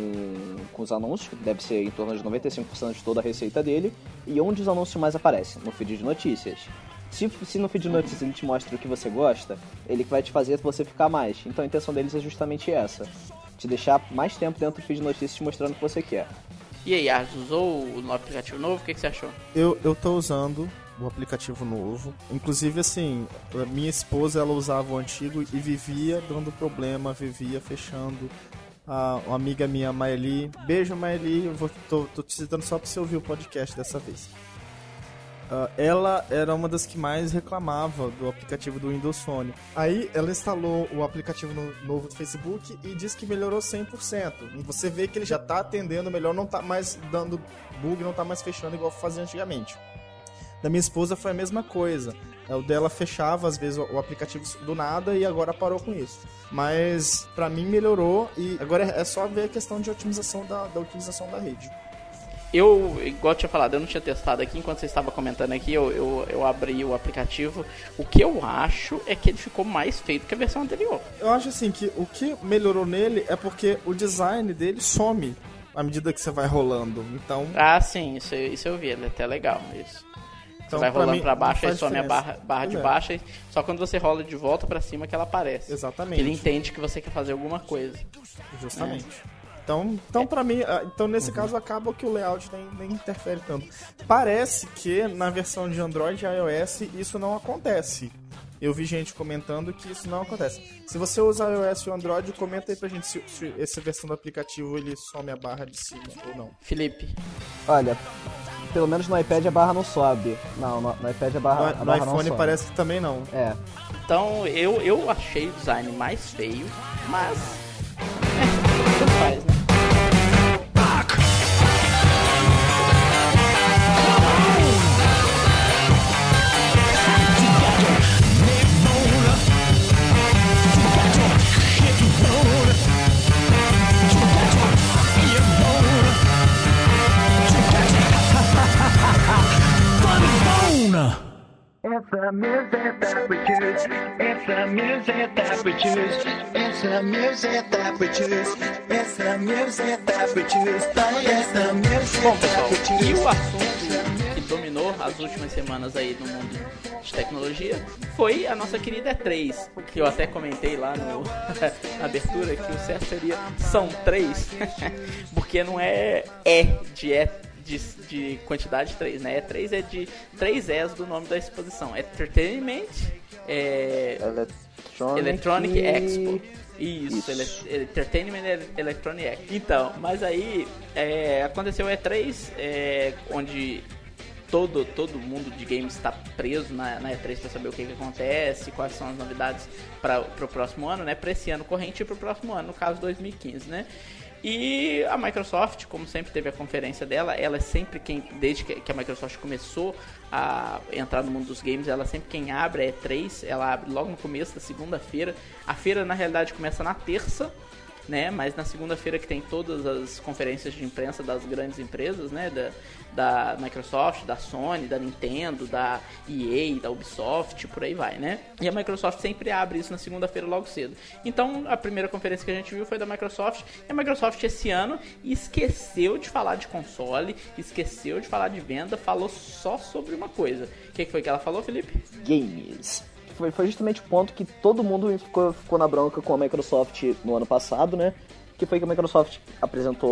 com os anúncios, que deve ser em torno de 95% de toda a receita dele. E onde os anúncios mais aparecem? No feed de notícias. Se, se no feed de notícias ele te mostra o que você gosta, ele vai te fazer você ficar mais. Então a intenção deles é justamente essa. Te deixar mais tempo dentro do feed de notícias te mostrando o que você quer. E aí, Ars, usou o aplicativo novo? O que, que você achou? Eu, eu tô usando o aplicativo novo. Inclusive, assim, minha esposa ela usava o antigo e vivia dando problema, vivia fechando. A, uma amiga minha, Maeli, beijo Maeli, eu vou, tô, tô te citando só pra você ouvir o podcast dessa vez. Ah, ela era uma das que mais reclamava do aplicativo do Windows Phone. Aí ela instalou o aplicativo no- novo do Facebook e disse que melhorou 100%. E você vê que ele já tá atendendo melhor, não tá mais dando bug, não tá mais fechando igual fazia antigamente. Da minha esposa foi a mesma coisa. É, O dela fechava às vezes o aplicativo do nada e agora parou com isso. Mas pra mim melhorou e agora é é só ver a questão de otimização da, da utilização da rede. Eu, igual eu tinha falado, eu não tinha testado aqui, enquanto você estava comentando aqui, eu, eu, eu abri o aplicativo. O que eu acho é que ele ficou mais feito que a versão anterior. Eu acho assim que o que melhorou nele é porque o design dele some à medida que você vai rolando. Então, Ah, sim, isso, isso eu vi, ele é até legal, isso. Então, você vai rolando pra baixo, aí some a barra, barra de é. baixo, e só quando você rola de volta pra cima que ela aparece. Exatamente. Ele entende que você quer fazer alguma coisa. Justamente. Então, então para mim, ah, então nesse caso acaba que o layout nem, nem interfere tanto. Parece que na versão de Android e iOS isso não acontece. Eu vi gente comentando que isso não acontece. Se você usa iOS e o Android, comenta aí pra gente se, se essa versão do aplicativo ele some a barra de cima ou não. Felipe, Olha, pelo menos no iPad a barra não sobe. Não, no, no iPad a barra, No, a no barra não iPhone sobe. parece que também não. É. então eu, eu achei o design mais feio, mas. É, faz, né? It's the music that we choose. It's the music that we choose. It's the music that we choose. It's the music that we choose. It's the music Bom, that we pessoal, e o assunto que dominou as últimas semanas aí no mundo de tecnologia foi a nossa querida E3, que eu até comentei lá no, na abertura que o certo seria são três, porque não é é de é de, de quantidade 3, né? E3 é de três E's do nome da exposição. Entertainment, é, Electronic, Electronic Expo. Isso, Isso. ele- Entertainment Ele- Electronic Expo. Então, mas aí é, aconteceu o E3, é, onde todo, todo mundo de games está preso na, na E3 para saber o que, que acontece, quais são as novidades para o próximo ano, né? Para esse ano corrente e para o próximo ano, no caso 2015, né? E a Microsoft, como sempre teve a conferência dela, ela é sempre quem, desde que a Microsoft começou a entrar no mundo dos games, ela é sempre quem abre a E3, ela abre logo no começo da segunda-feira. A feira na realidade começa na terça, né? Mas na segunda-feira que tem todas as conferências de imprensa das grandes empresas, né? Da, da Microsoft, da Sony, da Nintendo, da EA, da Ubisoft, por aí vai, né? E a Microsoft sempre abre isso na segunda-feira logo cedo. Então a primeira conferência que a gente viu foi da Microsoft. E a Microsoft esse ano esqueceu de falar de console, esqueceu de falar de venda, falou só sobre uma coisa. O que, que foi que ela falou, Felipe? games. Foi, foi justamente o ponto que todo mundo ficou, ficou na bronca com a Microsoft no ano passado, né? Que foi que a Microsoft apresentou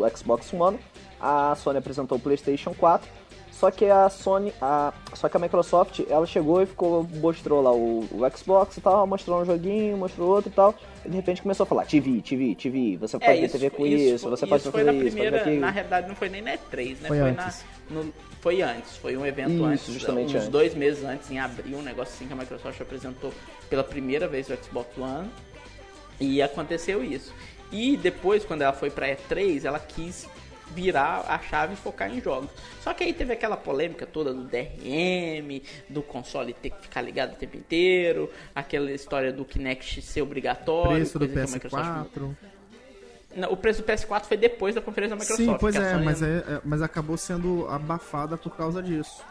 o Xbox One, a Sony apresentou o PlayStation 4, só que a Sony, a, só que a Microsoft, ela chegou e ficou mostrou lá o, o Xbox e tal, mostrou um joguinho, mostrou outro e tal, e de repente começou a falar TV, TV, TV, você pode ver TV com isso, foi- você pode É, isso fazer foi na isso, primeira, pode ver na realidade não foi nem na E3, né? Foi na- antes. no- foi antes, foi um evento Isso, antes, justamente uns antes. dois meses antes, em abril, um negócio assim que a Microsoft apresentou pela primeira vez o Xbox One. E aconteceu isso. E depois, quando ela foi pra E3, ela quis virar a chave e focar em jogos. Só que aí teve aquela polêmica toda do DRM, do console ter que ficar ligado o tempo inteiro, aquela história do Kinect ser obrigatório. Preço do coisa que a Microsoft PS4. O preço do PS4 foi depois da conferência da Microsoft. Sim, pois é, Sony- mas, é, é- mas acabou sendo abafada por causa disso.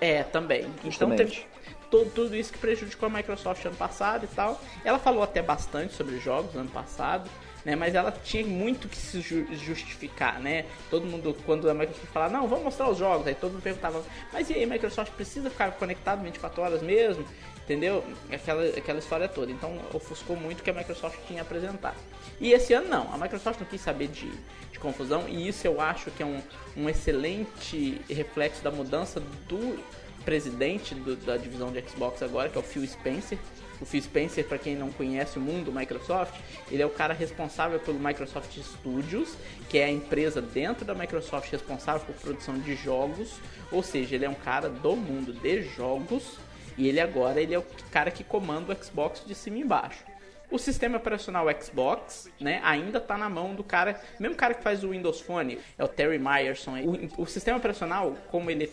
É, também. Então teve tudo, tudo isso que prejudicou a Microsoft ano passado e tal. Ela falou até bastante sobre jogos ano passado, né? Mas ela tinha muito que se ju- justificar, né? Todo mundo, quando a Microsoft falava, não, vamos mostrar os jogos, aí todo mundo perguntava, mas e aí, Microsoft precisa ficar conectado 24 horas mesmo? Entendeu? Aquela, aquela história toda. Então ofuscou muito o que a Microsoft tinha a apresentar. E esse ano não, a Microsoft não quis saber de, de confusão, e isso eu acho que é um, um excelente reflexo da mudança do presidente do- da divisão de Xbox agora, que é o Phil Spencer. O Phil Spencer, para quem não conhece o mundo Microsoft, ele é o cara responsável pelo Microsoft Studios, que é a empresa dentro da Microsoft responsável por produção de jogos, ou seja, ele é um cara do mundo de jogos e ele agora ele é o cara que comanda o Xbox de cima e embaixo. O sistema operacional Xbox, né, ainda tá na mão do cara, mesmo cara que faz o Windows Phone, é o Terry Myerson. O, o sistema operacional, como ele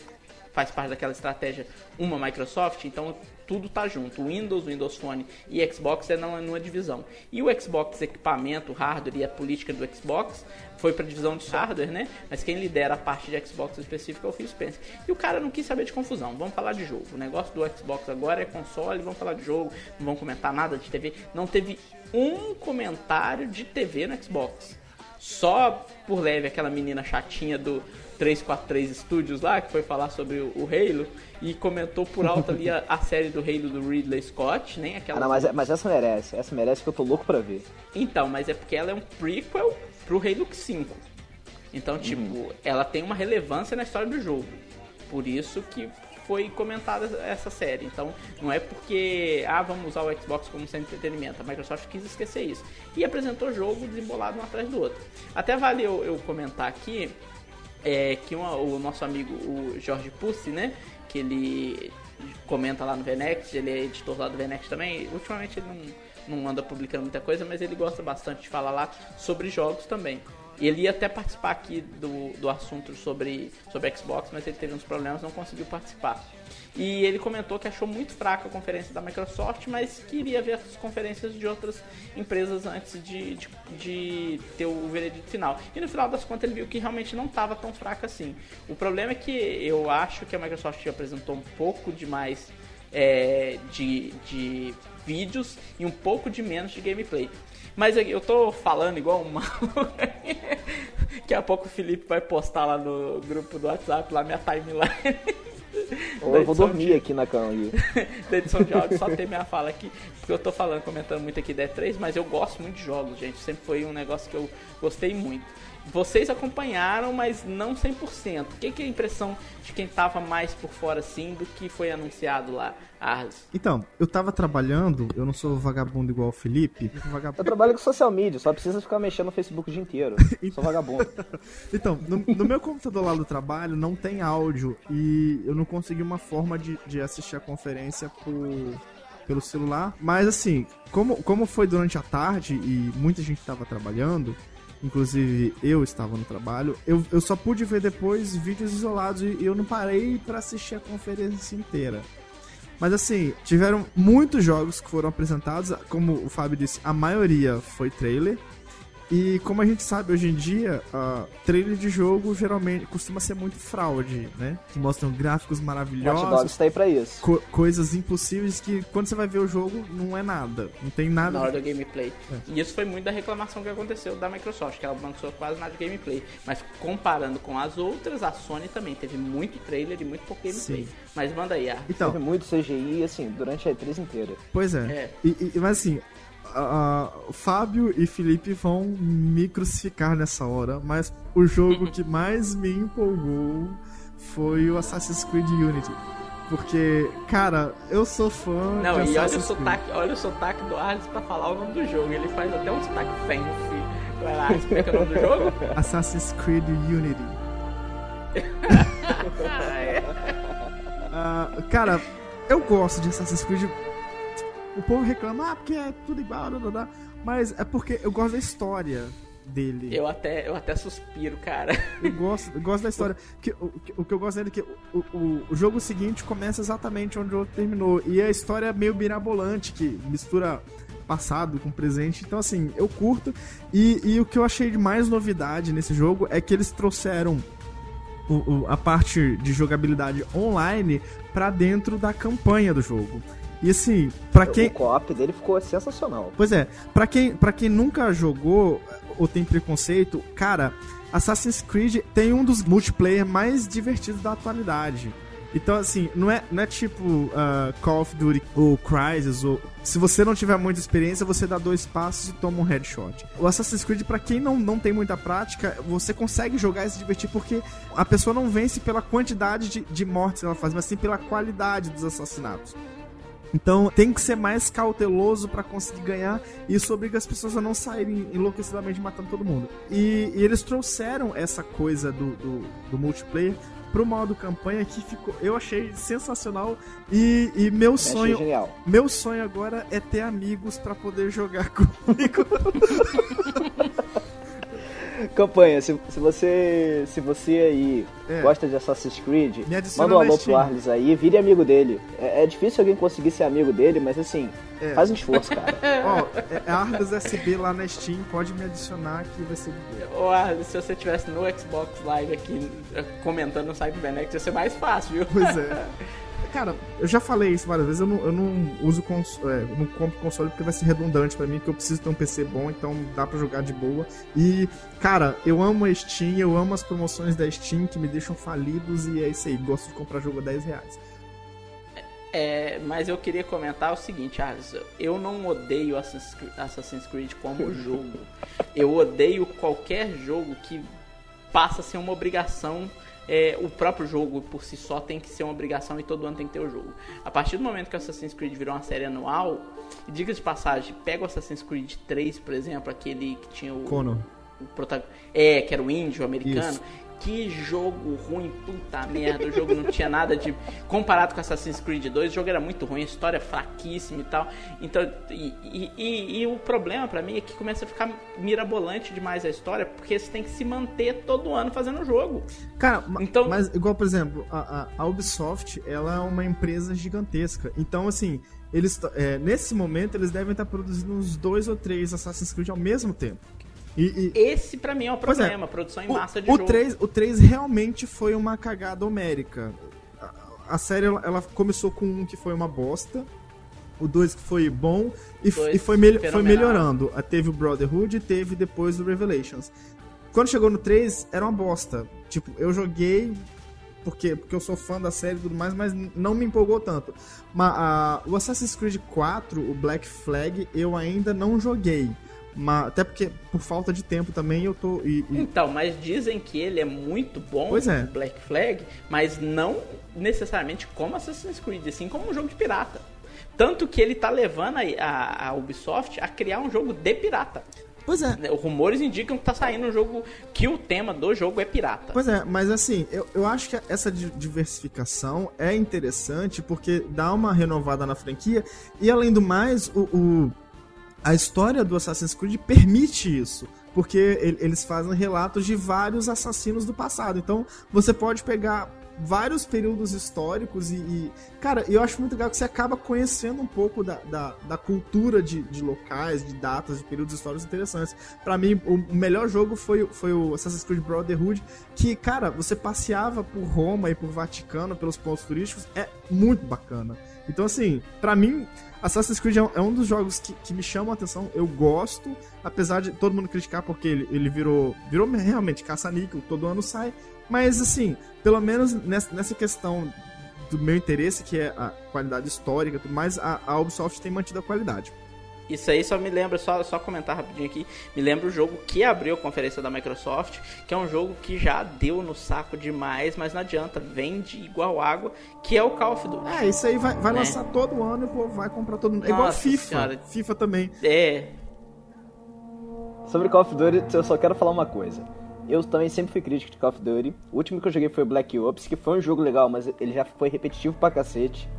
faz parte daquela estratégia uma Microsoft, então tudo tá junto. Windows, Windows Phone e Xbox é numa, numa divisão. E o Xbox equipamento, hardware e a política do Xbox foi para divisão de hardware, né? Mas quem lidera a parte de Xbox específica é o Phil Spencer. E o cara não quis saber de confusão. Vamos falar de jogo. O negócio do Xbox agora é console, vamos falar de jogo, não vamos comentar nada de TV. Não teve um comentário de TV no Xbox. Só por leve aquela menina chatinha do 343 Studios lá, que foi falar sobre o, o Halo e comentou por alto ali a, a série do Halo do Ridley Scott, nem Ah, aquela. não, mas, mas essa merece. Essa merece que eu tô louco pra ver. Então, mas é porque ela é um prequel pro Halo 5. Então, tipo, ela tem uma relevância na história do jogo. Por isso que foi comentada essa série. Então, não é porque, ah, vamos usar o Xbox como centro de entretenimento. A Microsoft quis esquecer isso. E apresentou jogo desembolado um atrás do outro. Até vale eu, eu comentar aqui é, que uma- o nosso amigo, o Jorge Pussi, né? Que ele comenta lá no Venex, ele é editor lá do Venex também. Ultimamente ele não, não anda publicando muita coisa, mas ele gosta bastante de falar lá sobre jogos também. Ele ia até participar aqui do, do assunto sobre, sobre Xbox, mas ele teve uns problemas não conseguiu participar. E ele comentou que achou muito fraca a conferência da Microsoft, mas queria ver as conferências de outras empresas antes de, de, de ter o veredito final. E no final das contas ele viu que realmente não estava tão fraca assim. O problema é que eu acho que a Microsoft apresentou um pouco demais é, de, de vídeos e um pouco de menos de gameplay. Mas eu- tô falando igual um maluco. Daqui a pouco o Felipe vai postar lá no grupo do WhatsApp, lá minha timeline. Ou eu vou dormir de- aqui na cama. da edição de áudio, só ter minha fala aqui, porque eu tô falando, comentando muito aqui da E3, mas eu gosto muito de jogos, gente. Sempre foi um negócio que eu gostei muito. Vocês acompanharam, mas não 100%. O que, que é a impressão de quem tava mais por fora, assim, do que foi anunciado lá, Arles? Então, eu tava trabalhando, eu não sou vagabundo igual o Felipe. Eu Vagabundo. trabalho com social media, só precisa ficar mexendo no Facebook o dia inteiro. Sou vagabundo. Então, no, no meu computador lá do trabalho não tem áudio e eu não consegui uma forma de, de assistir a conferência por, pelo celular. Mas assim, como, como foi durante a tarde e muita gente estava trabalhando, inclusive eu estava no trabalho, eu, eu só pude ver depois vídeos isolados e eu não parei para assistir a conferência inteira. Mas assim, tiveram muitos jogos que foram apresentados, como o Fábio disse, a maioria foi trailer. E como a gente sabe hoje em dia, uh, trailer de jogo geralmente costuma ser muito fraude, né? Que mostram gráficos Watch maravilhosos, Dogs tá aí pra isso. co- coisas impossíveis que quando você vai ver o jogo não é nada, não tem nada. Na hora do gameplay. E isso foi muito da reclamação que aconteceu da Microsoft, que ela lançou quase nada de gameplay. Mas comparando com as outras, a Sony também teve muito trailer e muito pouco gameplay. Sim. Mas manda aí, Arles. Então, Teve muito CGI, assim, durante a E3 inteira. Pois é. É. E, e- mas assim, a- Fábio e Felipe vão me crucificar nessa hora, mas o jogo que mais me empolgou foi o Assassin's Creed Unity. Porque, cara, eu sou fã Não, de e olha o sotaque, olha o sotaque do Arles pra falar o nome do jogo. Ele faz até um sotaque fancy. Vai lá, explica o nome do jogo. Assassin's Creed Unity. Ah, é. Ah, cara, eu gosto de Assassin's Creed. O povo reclama, ah, porque é tudo igual, blá, blá, blá. Mas é porque eu gosto da história dele. Eu até, eu até suspiro, cara. Eu gosto, eu gosto da história. Que, o, que- o que eu gosto dele é que o, o, o jogo seguinte começa exatamente onde o outro terminou. E a história é meio mirabolante, que mistura passado com presente. Então, assim, eu curto. E, e o que eu achei de mais novidade nesse jogo é que eles trouxeram a parte de jogabilidade online pra dentro da campanha do jogo. E assim, pra quem. O co-op dele ficou sensacional. Pois é, pra quem, pra quem nunca jogou ou tem preconceito, cara, Assassin's Creed tem um dos multiplayer mais divertidos da atualidade. Então, assim, não é, não é tipo ah, Call of Duty ou Crysis, ou. Se você não tiver muita experiência, você dá dois passos e toma um headshot. O Assassin's Creed, pra quem não, não tem muita prática, você consegue jogar e se divertir porque a pessoa não vence pela quantidade de, de mortes que ela faz, mas sim pela qualidade dos assassinatos. Então tem que ser mais cauteloso pra conseguir ganhar. E isso obriga as pessoas a não saírem enlouquecidamente matando todo mundo. E, e eles trouxeram essa coisa do, do, do multiplayer pro modo campanha que ficou. Eu achei sensacional. E, e meu sonho. Meu sonho agora é ter amigos pra poder jogar comigo. Campanha, se, se você se você aí É. gosta de Assassin's Creed, manda um alô pro. Arles aí, vire amigo dele. É, é difícil alguém conseguir ser amigo dele, mas assim, É. faz um esforço, cara. Ó, é Arles SB lá na Steam, pode me adicionar que vai ser. Ô, Arlen, se você tivesse no Xbox Live aqui eh, comentando no Cybernext, ia ser mais fácil, viu? Pois é. Cara, eu já falei isso várias vezes, eu não, eu não uso cons é, não compro console porque vai ser redundante pra mim, que eu preciso ter um PC bom, então dá pra jogar de boa. E, cara, eu amo a Steam, eu amo as promoções da Steam que me deixam falidos e é isso aí, gosto de comprar jogo a 10 reais. É, mas eu queria comentar o seguinte, Arles, eu não odeio Assassin's Creed, Assassin's Creed como jogo. Eu odeio qualquer jogo que passa a ser uma obrigação. É, o próprio jogo por si só tem que ser uma obrigação e todo ano tem que ter o jogo. A partir do momento que o Assassin's Creed virou uma série anual, e diga de passagem, pega o Assassin's Creed 3, por exemplo, aquele que tinha o. Conan. o protagon- É, que era o índio americano. Isso. Que jogo ruim, puta merda. O jogo não tinha nada de. Comparado com Assassin's Creed 2, o jogo era muito ruim, a história é fraquíssima e tal. Então, e, e- e- e o problema pra mim é que começa a ficar mirabolante demais a história, porque você tem que se manter todo ano fazendo o jogo. Cara, Então- mas igual, por exemplo, a, a- Ubisoft, ela é uma empresa gigantesca. Então, assim, eles é, nesse momento eles devem estar produzindo uns dois ou três Assassin's Creed ao mesmo tempo. E, e- Esse pra mim é o é. problema, produção em o, massa de o jogo. 3, o 3 realmente foi uma cagada homérica. A, a série ela, ela começou com um que foi uma bosta, o 2 que foi bom e, Dois e foi, mel- foi melhorando. Ah, Teve o Brotherhood e teve depois o Revelations. Quando chegou no 3, era uma bosta. Tipo, eu joguei porque, porque eu sou fã da série e tudo mais, mas não me empolgou tanto. Mas ah, o Assassin's Creed 4, o Black Flag, eu ainda não joguei. Mas, até porque, por falta de tempo também, eu tô. e- e- Então, mas dizem que ele é muito bom, Pois é. Black Flag, mas não necessariamente como Assassin's Creed, assim como um jogo de pirata. Tanto que ele tá levando a, a- a Ubisoft a criar um jogo de pirata. Pois é. Né, Os rumores indicam que tá saindo um jogo que o tema do jogo é pirata. Pois é, mas assim, eu, eu acho que essa di- diversificação é interessante porque dá uma renovada na franquia e além do mais, o, o- a história do Assassin's Creed permite isso. Porque ele- eles fazem relatos de vários assassinos do passado. Então você pode pegar vários períodos históricos e. e- cara, eu acho muito legal que você acaba conhecendo um pouco da, da, da cultura de, de locais, de datas, de períodos históricos interessantes. Pra mim, o, o melhor jogo foi, foi o Assassin's Creed Brotherhood, que, cara, você passeava por Roma e por Vaticano, pelos pontos turísticos, é muito bacana. Então, assim, pra mim, Assassin's Creed é um, é um dos jogos que, que me chama a atenção, eu gosto, apesar de todo mundo criticar porque ele, ele virou, virou realmente caça-níquel, todo ano sai, mas assim, pelo menos nessa, nessa questão do meu interesse, que é a qualidade histórica e tudo mais, a, a Ubisoft tem mantido a qualidade. Isso aí só me lembra, só, só comentar rapidinho aqui, me lembra o jogo que abriu a conferência da Microsoft, que é um jogo que já deu no saco demais, mas não adianta, vende igual água, que é o Call of Duty. É, isso aí vai, vai Né? lançar todo ano e o povo vai comprar todo mundo. É igual FIFA. Senhora. FIFA também. É, Sobre Call of Duty, eu só quero falar uma coisa. Eu também sempre fui crítico de Call of Duty. O último que eu joguei foi o Black Ops, que foi um jogo legal, mas ele já foi repetitivo pra cacete.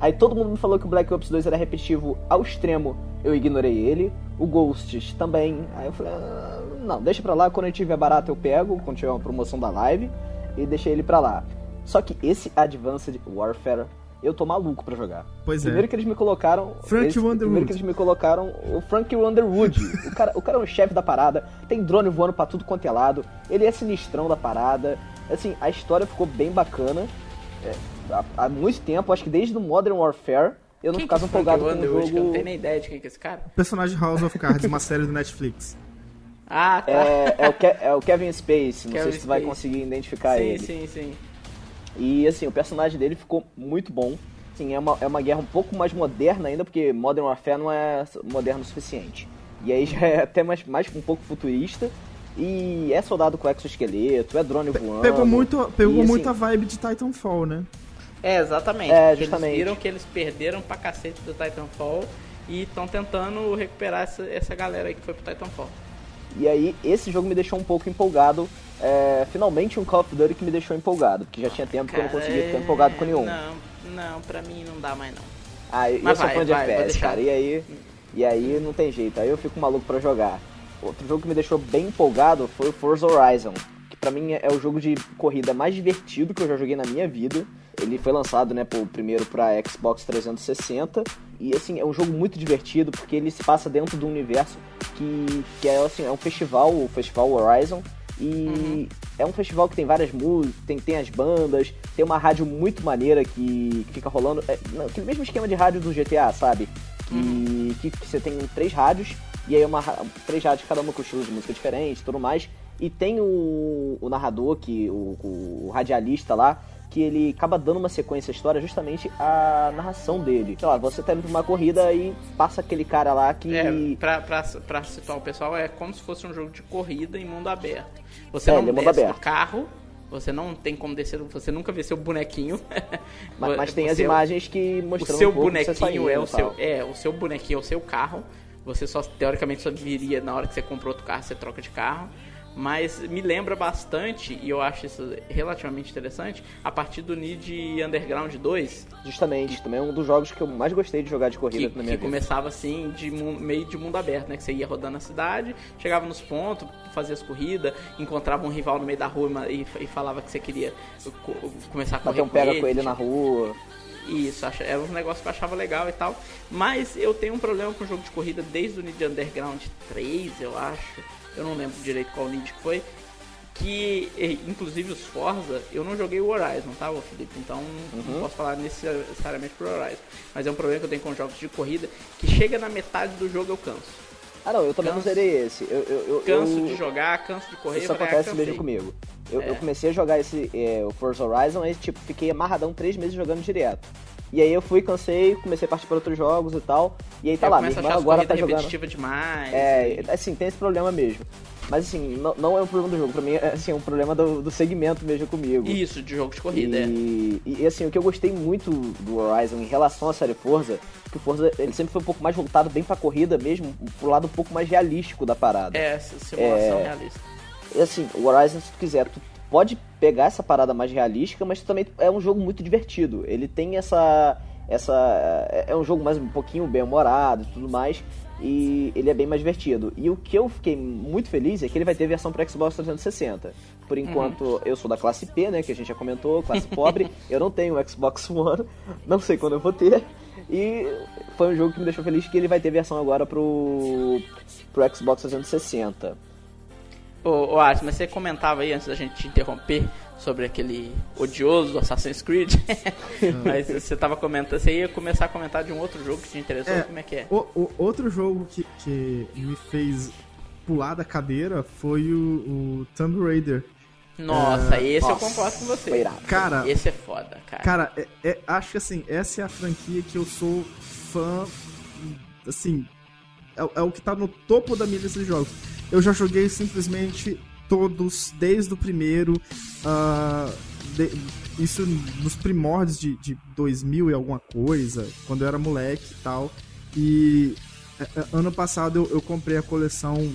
Aí todo mundo me falou que o Black Ops 2 era repetitivo ao extremo, eu ignorei ele. O Ghosts também. Aí eu falei, ah, não, deixa pra lá, quando ele tiver barato eu pego, quando tiver uma promoção da live, e deixei ele pra lá. Só que esse Advanced Warfare, eu tô maluco pra jogar. Pois é. Primeiro que eles me colocaram. Frank esse- Underwood. Primeiro que eles me colocaram o Frank Underwood. o, cara, o cara é o chefe da parada, tem drone voando pra tudo quanto é lado, ele é sinistrão da parada. Assim, a história ficou bem bacana. É, há, há muito tempo, acho que desde o Modern Warfare, eu não Quem ficava empolgado com o Underwood, que Eu não jogo. tenho nem ideia de quem que é esse cara. Personagem House of Cards, uma série do Netflix. Ah, tá. É, é o Ke- é o Kevin Space, não Kevin sei se tu vai conseguir identificar sim, ele. sim, sim. E assim, o personagem dele ficou muito bom. Assim, é uma, é uma guerra um pouco mais moderna ainda, porque Modern Warfare não é moderno o suficiente. E aí já é até mais, mais um pouco futurista. E é soldado com exoesqueleto, é drone voando. Pegou muito, pegou E, assim, muito a vibe de Titanfall, né? É, exatamente. É, justamente. Eles viram que eles perderam pra cacete do Titanfall e estão tentando recuperar essa, essa galera aí que foi pro Titanfall. E aí, esse jogo me deixou um pouco empolgado. É, finalmente um Call of Duty que me deixou empolgado, porque já tinha tempo que eu não conseguia ficar é- empolgado com nenhum. Não, não, pra mim não dá mais não. Ah, eu, Mas eu sou vai, fã de vai, FPS, cara, e aí, e aí não tem jeito, aí eu fico maluco pra jogar. Outro jogo que me deixou bem empolgado foi o Forza Horizon, que pra mim é o jogo de corrida mais divertido que eu já joguei na minha vida. Ele foi lançado, né, por, primeiro pra Xbox 360, e assim, é um jogo muito divertido, porque ele se passa dentro de um universo que, que é, assim, é um festival, o Festival Horizon, e é um festival que tem várias músicas, tem, tem as bandas, tem uma rádio muito maneira que, que fica rolando. É, não, aquele mesmo esquema de rádio do GTA, sabe? Que, que, que você tem três rádios, e aí uma, ra- três rádios, cada uma com estilos de música diferentes e tudo mais. E tem o, o narrador, que o, o radialista lá, que ele acaba dando uma sequência à história justamente a narração dele. Sei lá, você tá indo pra uma corrida e passa aquele cara lá que. É, pra, pra, pra situar o pessoal, é como se fosse um jogo de corrida em mundo aberto. Você É, não ele é desce do carro, você não tem como descer, você nunca vê seu bonequinho. mas, mas tem as Você- imagens que O mostram seu um pouco você bonequinho saindo é o seu, é, o seu bonequinho é o seu carro. Você só teoricamente só viria na hora que você comprou outro carro, você troca de carro. Mas me lembra bastante, e eu acho isso relativamente interessante, a partir do Need Underground 2, Justamente, também é um dos jogos que eu mais gostei de jogar de corrida que, na minha que vida. começava assim, de meio de mundo aberto, né? Que você ia rodando a cidade, chegava nos pontos, fazia as corridas, encontrava um rival no meio da rua e, e falava que você queria co- começar a correr Bater um pega ele, com ele na rua. Isso, era um negócio que eu achava legal e tal. Mas eu tenho um problema com o jogo de corrida desde o Need Underground 3, eu acho. Eu não lembro direito qual Need que foi. Que, inclusive, os Forza, eu não joguei o Horizon, tá, ô Felipe? Então não posso falar necessariamente pro Horizon. Mas é um problema que eu tenho com jogos de corrida que chega na metade do jogo eu canso. Ah não, eu também não Canso. zerei esse. Eu, eu, eu, Canso eu- de jogar, canso de correr. Isso ah, acontece mesmo comigo. Eu, É. eu comecei a jogar esse é, o Forza Horizon e tipo, fiquei amarradão três meses jogando direto. E aí eu fui, cansei, comecei a partir para outros jogos e tal. E aí tá Eu lá, minha irmã agora tá jogando. demais. É, e- assim, tem esse problema mesmo. Mas assim, não, não é um problema do jogo. Pra mim, é assim, é um problema do, do segmento mesmo comigo. Isso, de jogo de corrida, é. E, e, assim, o que eu gostei muito do Horizon em relação à série Forza, que o Forza ele sempre foi um pouco mais voltado bem pra corrida mesmo, pro lado um pouco mais realístico da parada. É, essa simulação É. realista. E assim, o Horizon, se tu quiser, tu pode pegar essa parada mais realística, mas também é um jogo muito divertido. Ele tem essa. essa é- é um jogo mais um pouquinho bem humorado e tudo mais. E ele é bem mais divertido. E o que eu fiquei muito feliz é que ele vai ter versão para Xbox 360. Por enquanto, eu sou da classe P, né? Que a gente já comentou, classe pobre. eu não tenho Xbox One, não sei quando eu vou ter. E foi um jogo que me deixou feliz que ele vai ter versão agora pro, pro Xbox 360. Ô, ô Ars, mas você comentava aí antes da gente te interromper sobre aquele odioso Assassin's Creed. mas você tava comentando, você ia começar a comentar de um outro jogo que te interessou, É. como é que é? O, o- outro jogo que, que me fez pular da cadeira foi o, o Tomb Raider. Nossa, esse eu nossa, concordo com você. Cara, Esse é foda, cara. Cara, é- é- acho que assim, essa é a franquia que eu sou fã. Assim, é, é o que tá no topo da minha lista de jogos. Eu já joguei simplesmente todos, desde o primeiro. ah, de- isso nos primórdios de, de 2000 e alguma coisa, quando eu era moleque e tal. E é, é, ano passado eu, eu comprei a coleção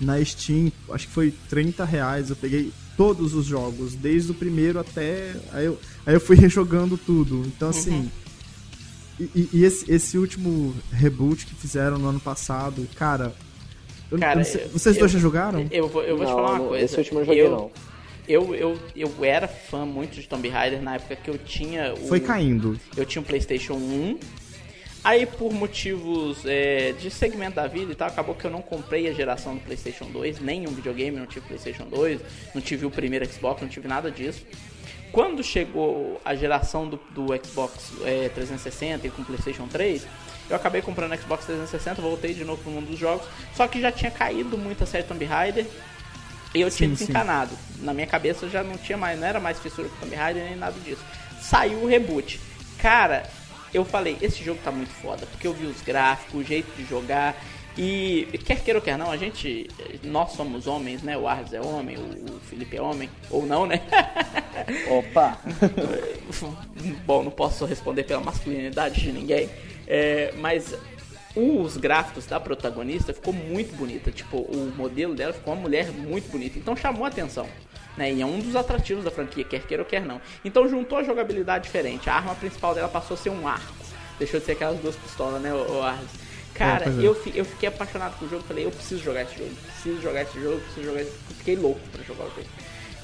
na Steam, acho que foi 30 reais. Eu peguei todos os jogos, desde o primeiro até. Aí eu, aí eu fui rejogando tudo. Então, assim. E, e- e esse, esse último reboot que fizeram no ano passado, cara. Eu- Cara, sei- eu- vocês dois eu- já jogaram? Eu vou, eu vou te Não, falar uma não, coisa. esse último eu não joguei, eu, não. Eu, eu, eu era fã muito de Tomb Raider na época que eu tinha o, Foi caindo. Eu tinha um PlayStation 1. Aí, por motivos é, de segmento da vida e tal, acabou que eu não comprei a geração do PlayStation 2, nenhum videogame, não tive PlayStation 2, não tive o primeiro Xbox, não tive nada disso. Quando chegou a geração do, do Xbox é, 360 e com o PlayStation 3, eu acabei comprando o Xbox 360, voltei de novo pro mundo dos jogos, só que já tinha caído muito a série Tomb Raider e eu tinha Sim, sim. desencanado. Na minha cabeça já não tinha mais, não era mais fissura com Tomb Raider nem nada disso. Saiu o reboot. Cara, eu falei, esse jogo tá muito foda, porque eu vi os gráficos, o jeito de jogar. E quer queira ou quer não, a gente, nós somos homens, né? O Arles é homem, o o Felipe é homem, ou não, né? Opa! Bom, não posso responder pela masculinidade de ninguém, é, mas os gráficos da protagonista ficou muito bonita. Tipo, o modelo dela ficou uma mulher muito bonita, então chamou a atenção. Né? E é um dos atrativos da franquia, quer queira ou quer não. Então juntou a jogabilidade diferente. A arma principal dela passou a ser um arco. Deixou de ser aquelas duas pistolas, né, o, Arles? Cara, pois é. eu, eu fiquei apaixonado com o jogo. Falei, eu preciso jogar esse jogo. Preciso jogar esse jogo, preciso jogar esse jogo. Fiquei louco pra jogar o jogo.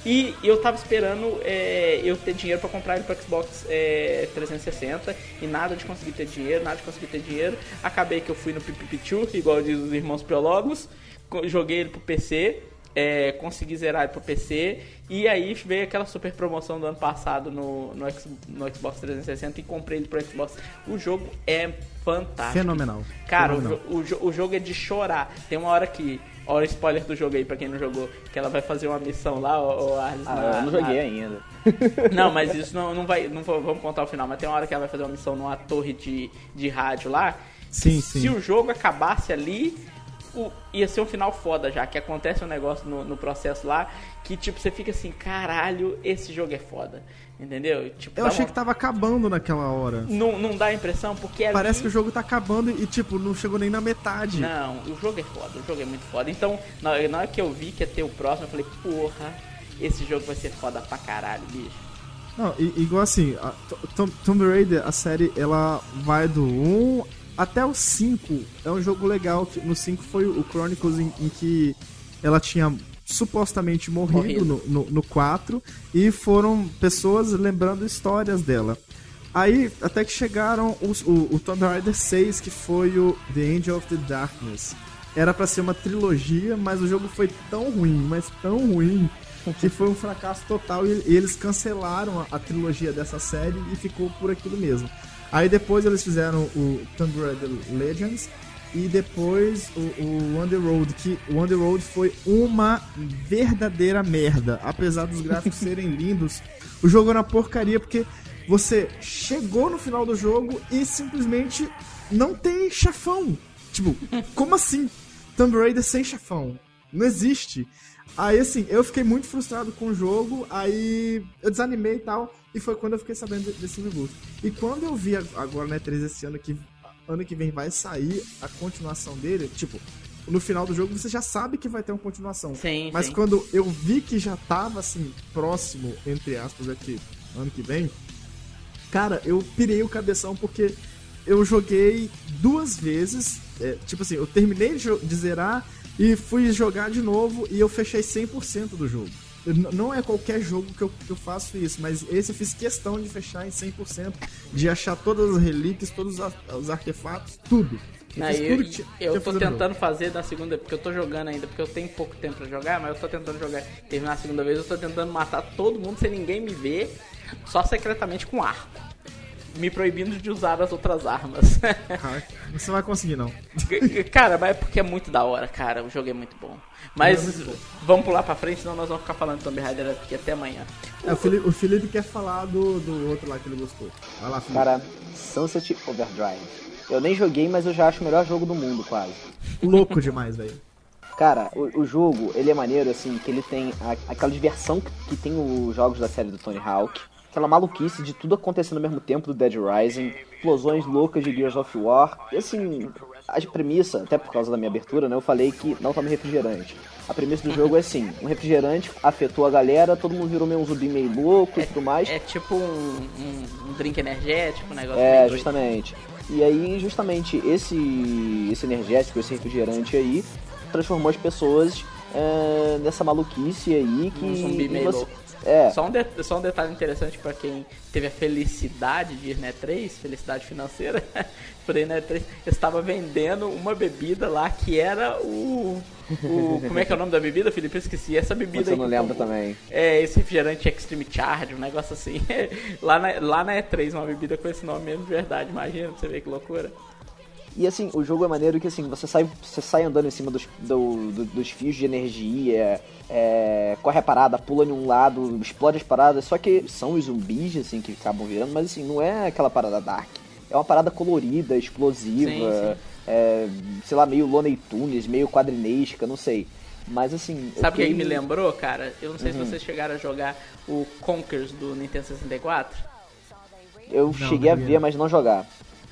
E eu tava esperando é, eu ter dinheiro pra comprar ele pro Xbox é, 360 e nada de conseguir ter dinheiro, nada de conseguir ter dinheiro. Acabei que eu fui no Pipipichu, igual diz os irmãos biólogos, co- joguei ele pro PC, é, consegui zerar ele pro PC e aí veio aquela super promoção do ano passado no, no, no Xbox 360 e comprei ele pro Xbox. O jogo é fantástico. Fenomenal. Cara, o, Fenomenal. o, jo- o jogo é de chorar. Tem uma hora que. Olha o spoiler do jogo aí pra quem não jogou. Que ela vai fazer uma missão lá, o, Arles. Ah, na- eu não na- joguei ainda. Não, mas isso não, não vai. Não vou- vamos contar o final, mas tem uma hora que ela vai fazer uma missão numa torre de, de rádio lá. Sim, Se sim. o jogo acabasse ali, o- ia ser um final foda já. Que acontece um negócio no, no processo lá que, tipo, você fica assim: caralho, esse jogo é foda. Entendeu? Tipo, Eu achei uma- que tava acabando naquela hora. não, não dá a impressão, porque ali... Parece que o jogo tá acabando e, tipo, não chegou nem na metade. Não, o jogo é foda, o jogo é muito foda. Então, na, hora que eu vi que ia ter o próximo, eu falei, porra, esse jogo vai ser foda pra caralho, bicho. Não, i- igual assim, Tomb Raider, a série, ela vai do 1 até o 5. É um jogo legal. No 5 foi o Chronicles em, em que ela tinha supostamente morrido, Morrido. No, no, no 4 e foram pessoas lembrando histórias dela. Aí, até que chegaram os, o, o Tomb Raider 6, que foi o The Angel of the Darkness. Era pra ser uma trilogia, mas o jogo foi tão ruim, mas tão ruim, que foi um fracasso total e, e eles cancelaram a, a trilogia dessa série e ficou por aquilo mesmo. Aí depois eles fizeram o Tomb Raider Legends e depois o, o Road, que o Road foi uma verdadeira merda. Apesar dos gráficos serem lindos, o jogo era uma porcaria porque você chegou no final do jogo e simplesmente não tem chefão. Tipo, como assim? Tomb Raider sem chefão. Não existe. Aí, assim, eu fiquei muito frustrado com o jogo, aí eu desanimei e tal, e foi quando eu fiquei sabendo de- desse reboot. E quando eu vi ag- agora na E3 esse ano que ano que vem vai sair a continuação dele, tipo, no final do jogo você já sabe que vai ter uma continuação. Sim, Mas sim. quando eu vi que já tava, assim, próximo, entre aspas, aqui, ano que vem, cara, eu pirei o cabeção porque eu joguei duas vezes. é, tipo assim, eu terminei de, zerar e fui jogar de novo e eu fechei 100% do jogo. Não é qualquer jogo que eu, que eu faço isso, mas esse eu fiz questão de fechar em 100%, de achar todas as relíquias, todos os, ar- os artefatos, tudo. Eu eu, tinha- eu tô tentando fazer da segunda, porque eu tô jogando ainda, porque eu tenho pouco tempo pra jogar, mas eu tô tentando jogar, terminar a segunda vez, eu tô tentando matar todo mundo sem ninguém me ver, só secretamente com arco. Me proibindo de usar as outras armas. Você vai conseguir, não. cara, mas é porque é muito da hora, cara. O jogo é muito bom. Mas vamos pular pra frente, senão nós vamos ficar falando de Tomb Raider aqui até amanhã. É, o, Felipe, o Felipe quer falar do, do outro lá que ele gostou. Vai lá, Felipe. Cara, Sunset Overdrive. Eu nem joguei, mas eu já acho o melhor jogo do mundo, quase. Louco demais, velho. Cara, o, o jogo, ele é maneiro, assim, que ele tem a- aquela diversão que, que tem os jogos da série do Tony Hawk. Aquela maluquice de tudo acontecendo ao mesmo tempo do Dead Rising. Explosões loucas de Gears of War. E assim, a premissa, até por causa da minha abertura, né? Eu falei que não tome refrigerante. A premissa do jogo é assim: um refrigerante afetou a galera, todo mundo virou meio um zumbi meio louco e tudo mais. É tipo um, um- um drink energético, um negócio É, justamente. E aí, justamente, esse, esse energético, esse refrigerante aí, transformou as pessoas é, nessa maluquice aí que. Um zumbi meio você- louco. É, Só um, de- só um detalhe interessante pra quem teve a felicidade de ir na E3, felicidade financeira, por ir na E3, eu estava vendendo uma bebida lá que era o, o- Como é que é o nome da bebida, Felipe? Eu esqueci. Essa bebida você aí não tomou. também. É, esse refrigerante Extreme Charge, um negócio assim. lá, na, lá na E3, uma bebida com esse nome mesmo de verdade, imagina, pra você ver que loucura. E assim, o jogo é maneiro que assim, você sai, você sai andando em cima dos, do- do- dos fios de energia, é, corre a parada, pula de um lado, explode as paradas, só que são os zumbis assim que acabam virando, mas assim, não é aquela parada dark. É uma parada colorida, explosiva, Sim, sim. é, sei lá, meio Looney Tunes, meio quadrinesca, não sei. Mas assim. Sabe o que fiquei- me lembrou, cara? Eu não sei Uhum. se vocês chegaram a jogar o Conkers do Nintendo 64. Eu cheguei a não ver, mas não jogar.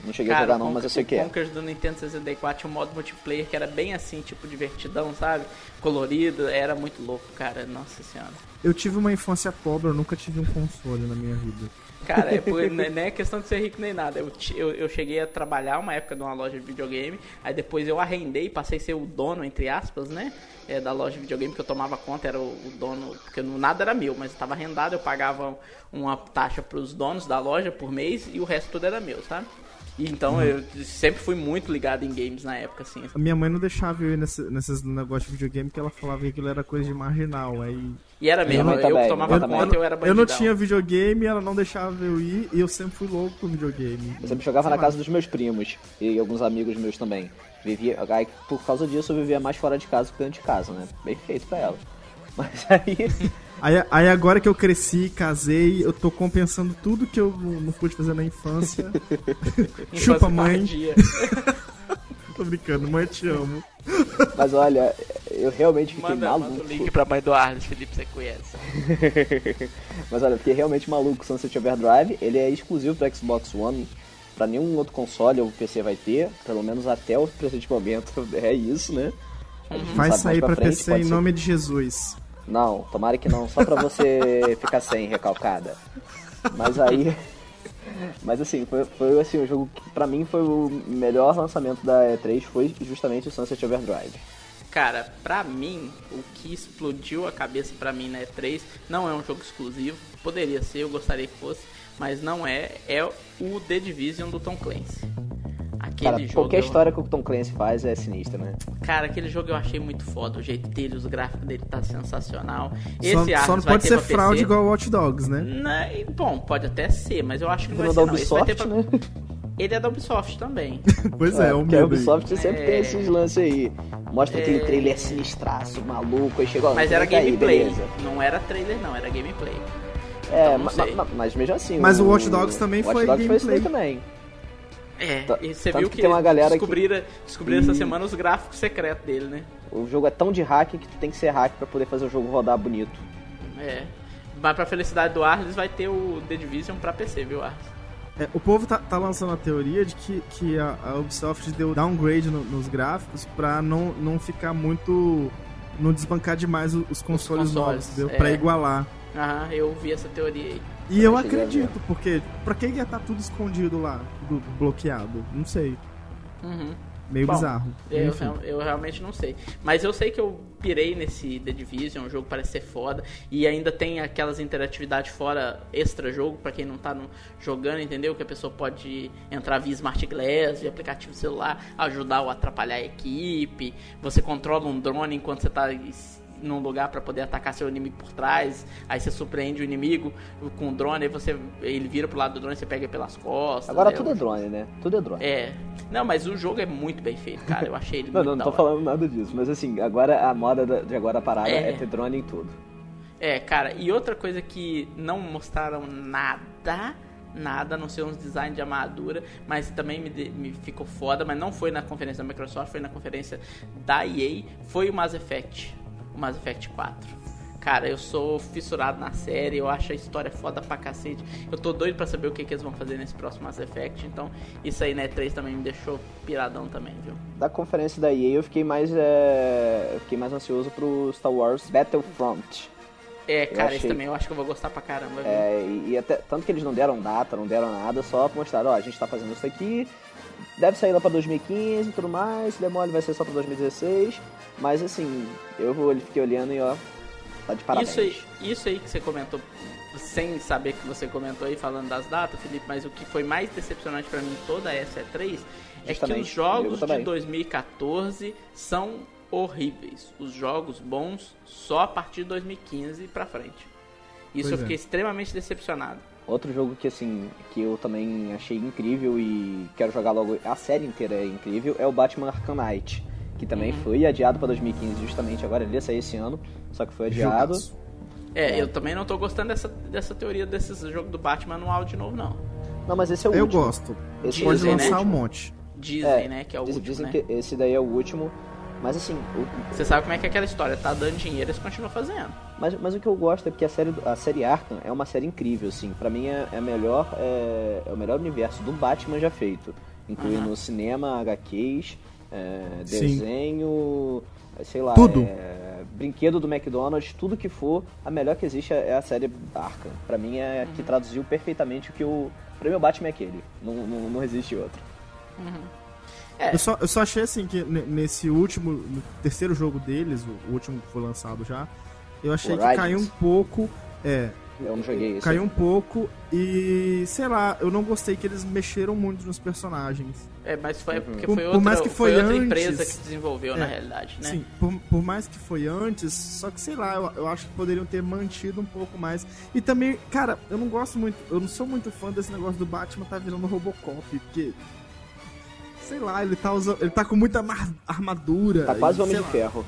Não cheguei a Cara, jogar não, mas eu sei o que é. Conkers do Nintendo 64 tinha um modo multiplayer que era bem assim, tipo divertidão, sabe? Colorido, era muito louco, cara. Nossa senhora. Eu tive uma infância pobre, eu nunca tive um console na minha vida. Cara, é por- não é- não é questão de ser rico nem nada. Eu, eu, eu cheguei a trabalhar uma época numa loja de videogame, aí depois eu arrendei, passei a ser o dono, entre aspas, né? é, da loja de videogame que eu tomava conta, era o, o dono, porque não- nada era meu, mas estava arrendado, eu pagava uma taxa para os donos da loja por mês e o resto tudo era meu, sabe? E então eu sempre fui muito ligado em games na época, assim. A minha mãe não deixava eu ir nesse, nesses negócios de videogame porque ela falava que aquilo era coisa de marginal. Aí E era mesmo, eu também, que tomava eu conta, eu era eu bandidão. não tinha videogame, ela não deixava eu ir e eu sempre fui louco por videogame. Eu sempre jogava Sei na lá. casa dos meus primos e alguns amigos meus também. Vivia, aí, por causa disso eu vivia mais fora de casa que dentro de casa, né? Bem feito pra ela. Mas aí. Aí, aí agora que eu cresci, casei, eu tô compensando tudo que eu não não pude fazer na infância. Chupa, mãe. Tô brincando, mãe, te amo. Mas olha, eu realmente fiquei Manda, manda maluco. o link pra mãe do Arles, Felipe, você conhece. Mas olha, eu fiquei realmente maluco com Sunset Overdrive. Ele é exclusivo pro Xbox One. Pra nenhum outro console ou PC vai ter, pelo menos até o presente momento. É isso, né? Vai sair pra frente, PC em ser- nome de Jesus. Não, tomara que não, só pra você ficar sem recalcada. Mas aí. Mas assim, foi, foi assim, o jogo que pra mim foi o melhor lançamento da E3 foi justamente o Sunset Overdrive. Cara, pra mim, o que explodiu a cabeça pra mim na E3 não é um jogo exclusivo. Poderia ser, eu gostaria que fosse, mas não é. É o The Division do Tom Clancy. Aquele Cara, jogo. qualquer eu- história que o Tom Clancy faz é sinistra, né? Cara, aquele jogo eu achei muito foda. O jeito dele, os gráficos dele tá sensacional. Só, Esse só Arms não pode ser fraude PC. igual Watch Dogs, né? Né, Bom, pode até ser, mas eu acho que não vai ser da não. Esse vai ter Ubisoft, pra- né? Ele é da Ubisoft também. Pois é, é o porque a aí. Ubisoft sempre É. tem esses lances aí. Mostra aquele É. trailer sinistraço, maluco, aí chegou. Mas era aí, gameplay. beleza. Não era trailer, não, era gameplay. É, Então, não ma- sei. ma- mas mesmo assim. Mas o Watch Dogs também o Watch foi Dogs foi gameplay. também. É, Tá- e você viu que que, tem uma galera que- descobriram, descobriram essa E- semana os gráficos secretos dele, né? O jogo é tão de hack que tu tem que ser hack pra poder fazer o jogo rodar bonito. É. Mas pra felicidade do Arles vai ter o The Division pra PC, viu, Arles? É, o povo tá, tá lançando a teoria de que, que a, a Ubisoft deu downgrade no- nos gráficos pra não, não ficar muito. não desbancar demais o- os consoles, consoles, novos, entendeu? é. Pra igualar. Aham, eu vi essa teoria aí. E eu acredito, porque pra que ia estar tudo escondido lá, tudo bloqueado? Não sei. Uhum. Meio Bom, bizarro. Eu, eu realmente não sei. Mas eu sei que eu pirei nesse The Division, o jogo parece ser foda. E ainda tem aquelas interatividades fora extra jogo, pra quem não tá no- jogando, entendeu? Que a pessoa pode entrar via Smart Glass, via aplicativo celular, ajudar ou atrapalhar a equipe. Você controla um drone enquanto você tá num lugar pra poder atacar seu inimigo por trás. Aí você surpreende o inimigo com o drone, aí você ele vira pro lado do drone e você pega pelas costas. Agora né? tudo é drone, né? Tudo é drone. É. Não, mas o jogo é muito bem feito, cara. Eu achei ele Não, não, não tô falando nada disso, mas assim, agora a moda da- de agora a parada É. é, ter drone em tudo. É, cara, e outra coisa que não mostraram nada, nada, a não ser uns designs de armadura, mas também me, me ficou foda, mas não foi na conferência da Microsoft, foi na conferência da EA, foi o Mass Effect, o Mass Effect 4. Cara, eu sou fissurado na série, eu acho a história foda pra cacete. Eu tô doido pra saber o que, que eles vão fazer nesse próximo Mass Effect, então isso aí, né, 3 também me deixou piradão também, viu? Da conferência da EA eu fiquei mais, é, eu fiquei mais ansioso pro Star Wars Battlefront. É, cara, esse achei- também eu acho que eu vou gostar pra caramba, viu? É, e, e até, tanto que eles não deram data, não deram nada, só mostraram, ó, a gente tá fazendo isso aqui, deve sair lá pra 2015 e tudo mais, se der mole vai ser só pra 2016, mas assim, eu vou- fiquei olhando e ó, tá de parabéns. Isso aí, isso aí que você comentou, sem saber que você comentou aí falando das datas, Felipe, mas o que foi mais decepcionante pra mim toda essa E3 é que Justamente, os jogos de também. 2014 são horríveis. Os jogos bons só a partir de 2015 pra frente. Isso Pois eu é. fiquei extremamente decepcionado. Outro jogo que assim, que eu também achei incrível e quero jogar logo, a série inteira é incrível, é o Batman Arkham Knight, que também Uhum. foi adiado pra 2015 justamente agora, ele ia sair esse ano, só que foi adiado. Jogaço. É, É. eu também não tô gostando dessa, dessa teoria desses jogos do Batman anual de novo, não. Não, mas esse é o Eu último. gosto. Esse Pode Dizem, né? lançar um monte. Dizem, É, né, que é o Diz- último, Dizem né? que esse daí é o último. Mas assim, o- Você sabe como é que é aquela história, tá dando dinheiro, eles continuam fazendo. mas, mas o que eu gosto é porque a série, a série Arkham é uma série incrível, assim. Pra mim é, é melhor, é, é o melhor universo do Batman já feito. Incluindo Aham. cinema, HQs, é, desenho, sei lá, Tudo. é, brinquedo do McDonald's, tudo que for, a melhor que existe é a série Arkham. Pra mim é Uhum. que traduziu perfeitamente o que o. Pra mim o Batman é aquele. Não, não, não existe outro. É, Eu só, eu só achei assim que ne- nesse último, no terceiro jogo deles, o, último que foi lançado já, eu achei que caiu um pouco. É, Eu não joguei isso. caiu um pouco e sei lá, eu não gostei que eles mexeram muito nos personagens. é, mas foi porque Por- foi por outra, mais que foi outra antes- empresa que desenvolveu, na É, realidade, né? Sim, por, por mais que foi antes, só que sei lá, eu, eu acho que poderiam ter mantido um pouco mais. E também, cara, eu não gosto muito, eu não sou muito fã desse negócio do Batman tá virando Robocop, porque. Sei lá, ele tá usando. Ele tá com muita armadura. Tá quase e, Homem de lá. Ferro.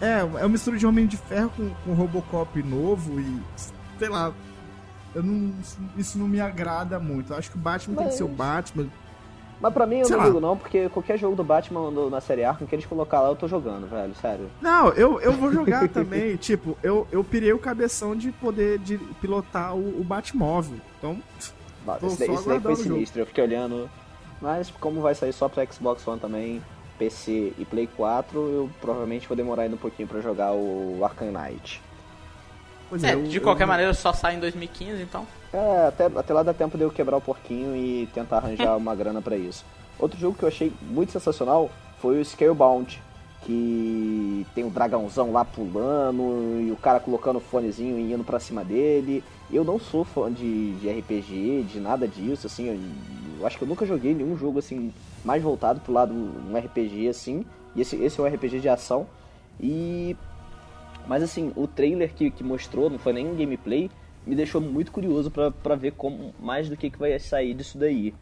É, é uma mistura de Homem de Ferro com, com Robocop novo e. Sei lá. Eu não, isso não me agrada muito. Eu acho que o Batman tem que ser o Batman. Mas pra mim eu Sei não lá. ligo não, porque qualquer jogo do Batman na série Arkham que eles colocar lá eu tô jogando, velho, sério. Não, eu, eu vou jogar também. Tipo, eu, eu pirei o cabeção de poder de pilotar o, o Batmóvel. Então, Tô esse, daí- esse daí foi sinistro, eu fiquei olhando. Mas como vai sair só pro Xbox One também, PC e Play 4, eu provavelmente vou demorar ainda um pouquinho pra jogar o Arkham Knight. É, eu- de eu- qualquer maneira só sai em 2015, então. É, até, até lá dá tempo de eu quebrar o porquinho e tentar arranjar uma grana pra isso. Outro jogo que eu achei muito sensacional foi o Scalebound, que tem o dragãozão lá pulando e o cara colocando o fonezinho e indo pra cima dele. Eu não sou fã de, de RPG, de nada disso, assim, eu, eu acho que eu nunca joguei nenhum jogo assim mais voltado pro lado um RPG assim. E esse, esse é um RPG de ação. E mas assim, o trailer que, que mostrou, não foi nem um gameplay, me deixou muito curioso pra, pra ver como mais do que, que vai sair disso daí.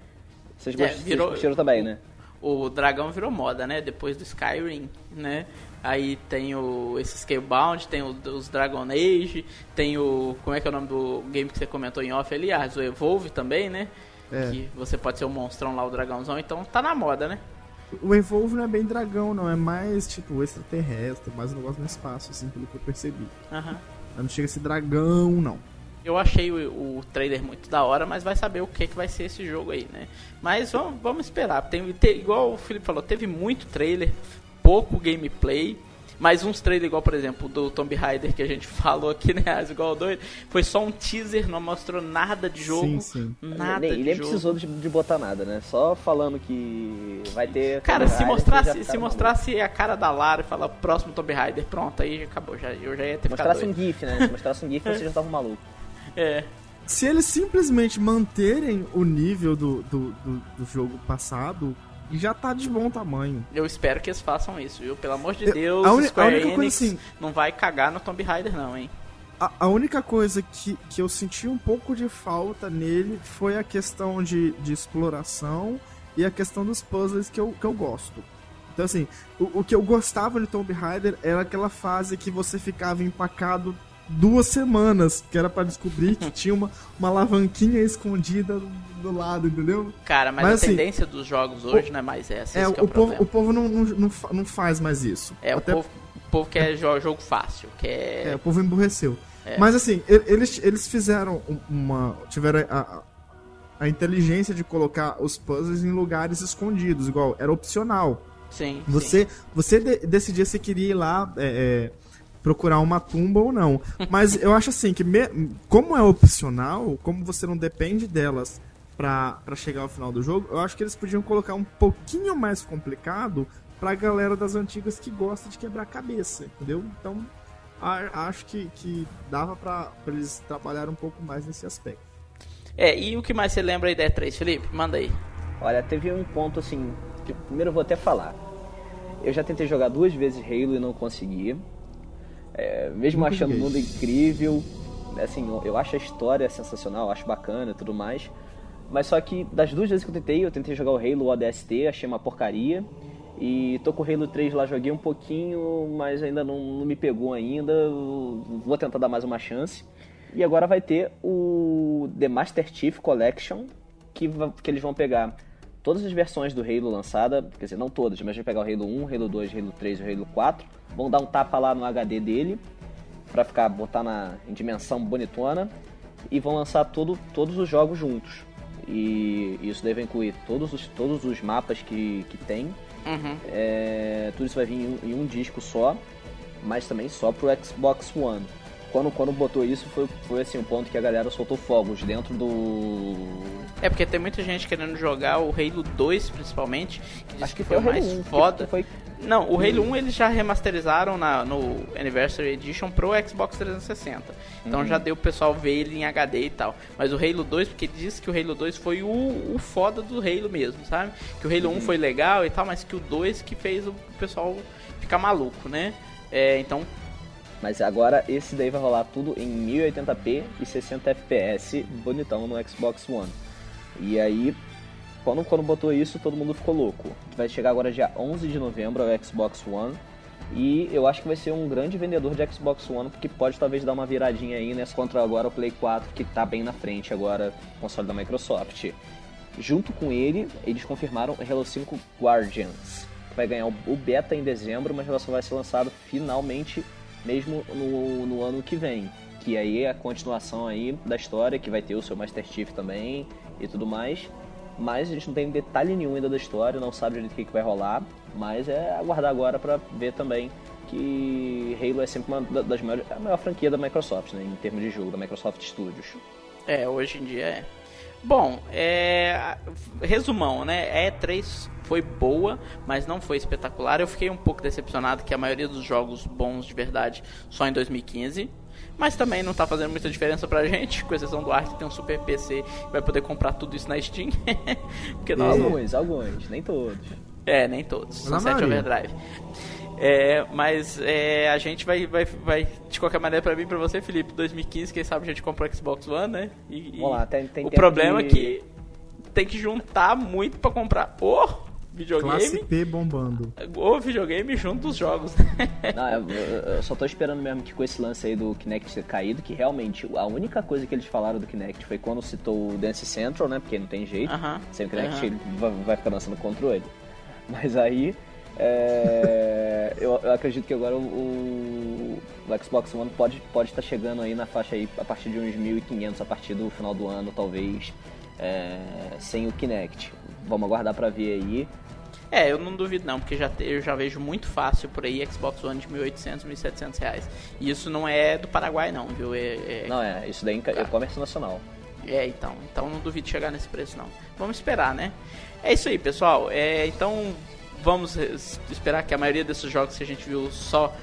Vocês, É, gost- vocês virou- curtiram também, né? O dragão virou moda, né? Depois do Skyrim, né? Aí tem o esse Scalebound, tem o, os Dragon Age, tem o. Como é que é o nome do game que você comentou em off ali? Ah, o Evolve também, né? É. Que você pode ser o monstrão lá, o dragãozão, então tá na moda, né? O Evolve não é bem dragão, não. É mais, tipo, extraterrestre, mais um negócio no espaço, assim, pelo que eu percebi. Aham. Não chega a ser dragão, não. Eu achei o, o trailer muito da hora, mas vai saber o que, que vai ser esse jogo aí, né? Mas vamos, vamos esperar. Tem, te- igual o Felipe falou, teve muito trailer, pouco gameplay. Mas uns trailers, igual por exemplo do Tomb Raider que a gente falou aqui, né? As igual doido, foi só um teaser, não mostrou nada de jogo. Sim, sim. Nada nem, de nem jogo. precisou de, de botar nada, né? Só falando que vai ter. Cara, Tomb se mostrasse, se ficaram mostrasse a cara da Lara e falar próximo Tomb Raider, pronto, aí acabou, já, eu já ia ter ficado Mostrasse um. GIF, né? Se mostrasse um GIF, você já tava maluco. É, Se eles simplesmente manterem o nível do, do, do, do jogo passado, já tá de bom tamanho. eu espero que eles façam isso, viu? Pelo amor de Eu- Deus, a uni- a única coisa Enix assim- não vai cagar no Tomb Raider não, hein? A, a única coisa que, que eu senti um pouco de falta nele foi a questão de, de exploração e a questão dos puzzles que eu, que eu gosto. Então, assim, o, o que eu gostava de Tomb Raider era aquela fase que você ficava empacado duas semanas, que era pra descobrir que tinha uma, uma alavanquinha escondida do, do lado, entendeu? Cara, mas, Mas, a assim, tendência dos jogos hoje não é mais essa, É, esse o, é o povo, o povo não, não, não, fa- não faz mais isso. É, Até o povo, o povo quer jo- jogo fácil, quer... É, o povo emburreceu. Mas assim, eles, eles fizeram um- uma. tiveram a, a, inteligência de colocar os puzzles em lugares escondidos, igual, era opcional. Sim, sim. Você, você de- decidia se queria ir lá é, é, procurar uma tumba ou não. Mas eu acho assim que, me- como é opcional, como você não depende delas pra, pra chegar ao final do jogo, eu acho que eles podiam colocar um pouquinho mais complicado pra galera das antigas que gosta de quebrar cabeça, entendeu? Então, a- acho que, que dava pra, pra eles trabalhar um pouco mais nesse aspecto. É, e o que mais você lembra aí da E3, Felipe? Manda aí. Olha, teve um ponto assim. Que primeiro eu vou até falar. Eu já tentei jogar duas vezes Halo e não consegui. É, mesmo Nunca achando o mundo incrível, assim, eu, acho a história sensacional, acho bacana e tudo mais. Mas só que das duas vezes que eu tentei, eu tentei jogar o Halo ODST, achei uma porcaria. E tô com o Halo 3 lá, joguei um pouquinho, mas ainda não, não me pegou ainda. Vou tentar dar mais uma chance. E agora vai ter o The Master Chief Collection, que, que eles vão pegar todas as versões do Halo lançada, quer dizer, não todas, mas vão pegar o Halo 1, Halo 2, Halo 3 e o Halo 4, vão dar um tapa lá no HD dele, pra ficar, botar na, em dimensão bonitona, e vão lançar todo, todos os jogos juntos. E isso deve incluir todos os, todos os mapas que, que tem, Uhum. é, tudo isso vai vir em um, em um disco só, mas também só pro Xbox One. Quando, quando botou isso, foi, foi assim, um ponto que a galera soltou fogos dentro do. É porque tem muita gente querendo jogar o Halo 2, principalmente, que diz Acho que, que foi o o mais Halo 1, que- foda. foi- Não, o Halo 1 eles já remasterizaram na, no Anniversary Edition pro Xbox 360. Então Uhum. já deu o pessoal ver ele em HD e tal. Mas o Halo 2, porque diz que o Halo 2 foi o, o foda do Halo mesmo, sabe? Que o Halo Uhum. 1 foi legal e tal, mas que o 2 que fez o pessoal ficar maluco, né? É, então Mas agora esse daí vai rolar tudo em 1080p e 60 fps, bonitão no Xbox One. E aí, quando, quando botou isso, todo mundo ficou louco. Vai chegar agora dia 11 de novembro ao Xbox One. E eu acho que vai ser um grande vendedor de Xbox One, porque pode talvez dar uma viradinha aí nessa contra agora o Play 4, que tá bem na frente agora, console da Microsoft. Junto com ele, eles confirmaram Halo 5 Guardians, que vai ganhar o o beta em dezembro, mas ela só vai ser lançado finalmente mesmo no, no ano que vem. Que aí é a continuação aí da história, que vai ter o seu Master Chief também e tudo mais. Mas a gente não tem detalhe nenhum ainda da história, não sabe direito o que, que vai rolar. Mas é aguardar agora pra ver também que Halo é sempre uma da- das maiores, a maior franquia da Microsoft, né, em termos de jogo, da Microsoft Studios. É, hoje em dia é. Bom, é. Resumão, né? A E3 foi boa, mas não foi espetacular. Eu fiquei um pouco decepcionado que a maioria dos jogos bons de verdade só em 2015. Mas também não tá fazendo muita diferença pra gente, com exceção do Art que tem um super PC e vai poder comprar tudo isso na Steam. Porque nós não Alguns, alguns, nem todos. é, nem todos. Na Sunset maioria. Overdrive. É, mas é, a gente vai, vai, vai, de qualquer maneira, pra mim e pra você, Felipe, 2015, quem sabe a gente compra o Xbox One, né? E, e Vamos lá, tem- tem o problema de- é que tem que juntar muito pra comprar o Classe videogame, P bombando. o videogame junto dos jogos. Não, eu, eu- só tô esperando mesmo que com esse lance aí do Kinect ter caído, que realmente a única coisa que eles falaram do Kinect foi quando citou o Dance Central, né? Porque não tem jeito. Aham, Sem o Kinect aham. ele vai, vai ficar lançando controle. Mas aí. É, eu, eu acredito que agora o, o- o Xbox One pode estar pode tá chegando aí na faixa aí a partir de uns 1.500 a partir do final do ano, talvez, é, sem o Kinect. Vamos aguardar pra ver aí. É, eu não duvido não, porque já te- eu já vejo muito fácil por aí Xbox One de 1.800, 1.700 reais. E isso não é do Paraguai não, viu? É, é- Não, é, isso daí é comércio nacional. É, então. Então não duvido chegar nesse preço, não. Vamos esperar, né? É isso aí, pessoal. É, então vamos esperar que a maioria desses jogos que a gente viu só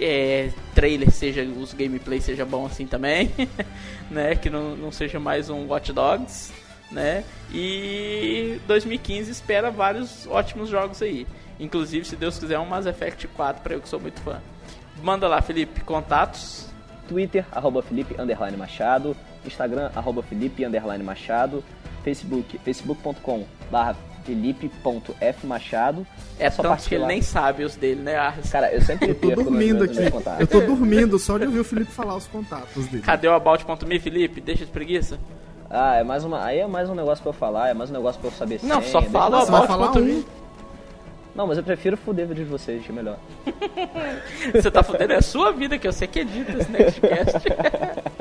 é, trailer seja, os gameplay seja bom assim também, né? Que não, não seja mais um Watch Dogs, né? E 2015 espera vários ótimos jogos aí. Inclusive, se Deus quiser, um Mass Effect 4 para eu que sou muito fã. Manda lá, Felipe, contatos. Twitter, arroba Felipe Underline Machado, Instagram, arroba Felipe Underline Machado, Facebook, facebook.com Felipe.fmachado. É só tanto que ele nem sabe os dele, né? Arras? Cara, eu sempre Eu tô dormindo aqui. Eu tô dormindo só de ouvir o Felipe falar os contatos dele. Cadê o about.me, Felipe? Deixa de preguiça. Ah, é mais uma, aí é mais um negócio pra eu falar, é mais um negócio pra eu saber Não, senha, só fala o falar about.me. um. Não, mas eu prefiro fuder vídeo de vocês, que é melhor. Você tá fudendo é a sua vida, que eu sei que edita esse Nextcast.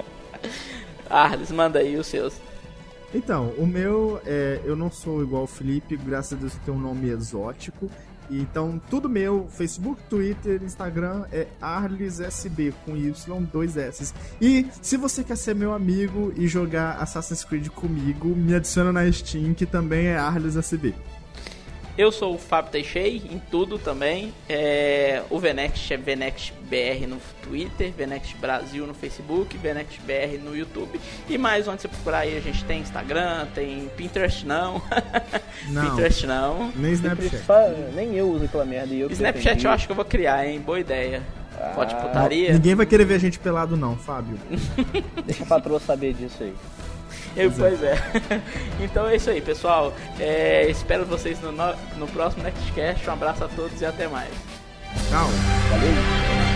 Arles, manda aí os seus. Então, o meu, é, eu não sou igual o Felipe, graças a Deus tem um nome exótico. Então, tudo meu, Facebook, Twitter, Instagram é ArlesSB, com Y, dois S. E se você quer ser meu amigo e jogar Assassin's Creed comigo, me adiciona na Steam, que também é ArlesSB. Eu sou o Fábio Teixeira, em tudo também. É, o Venext é VenextBR no Twitter, Venext Brasil no Facebook, VenextBR no YouTube. E mais onde você procurar aí, a gente tem Instagram, tem Pinterest não. Não. Pinterest não. Nem Snapchat. Nem eu uso aquela merda eu Snapchat eu acho que eu vou criar, hein? Boa ideia. Pode putaria. Ninguém vai querer ver a gente pelado, não, Fábio. Deixa a patroa saber disso aí. Pois é. então é isso aí, pessoal. É, espero vocês no, no, no próximo Nextcast. Um abraço a todos e até mais. Tchau. Valeu?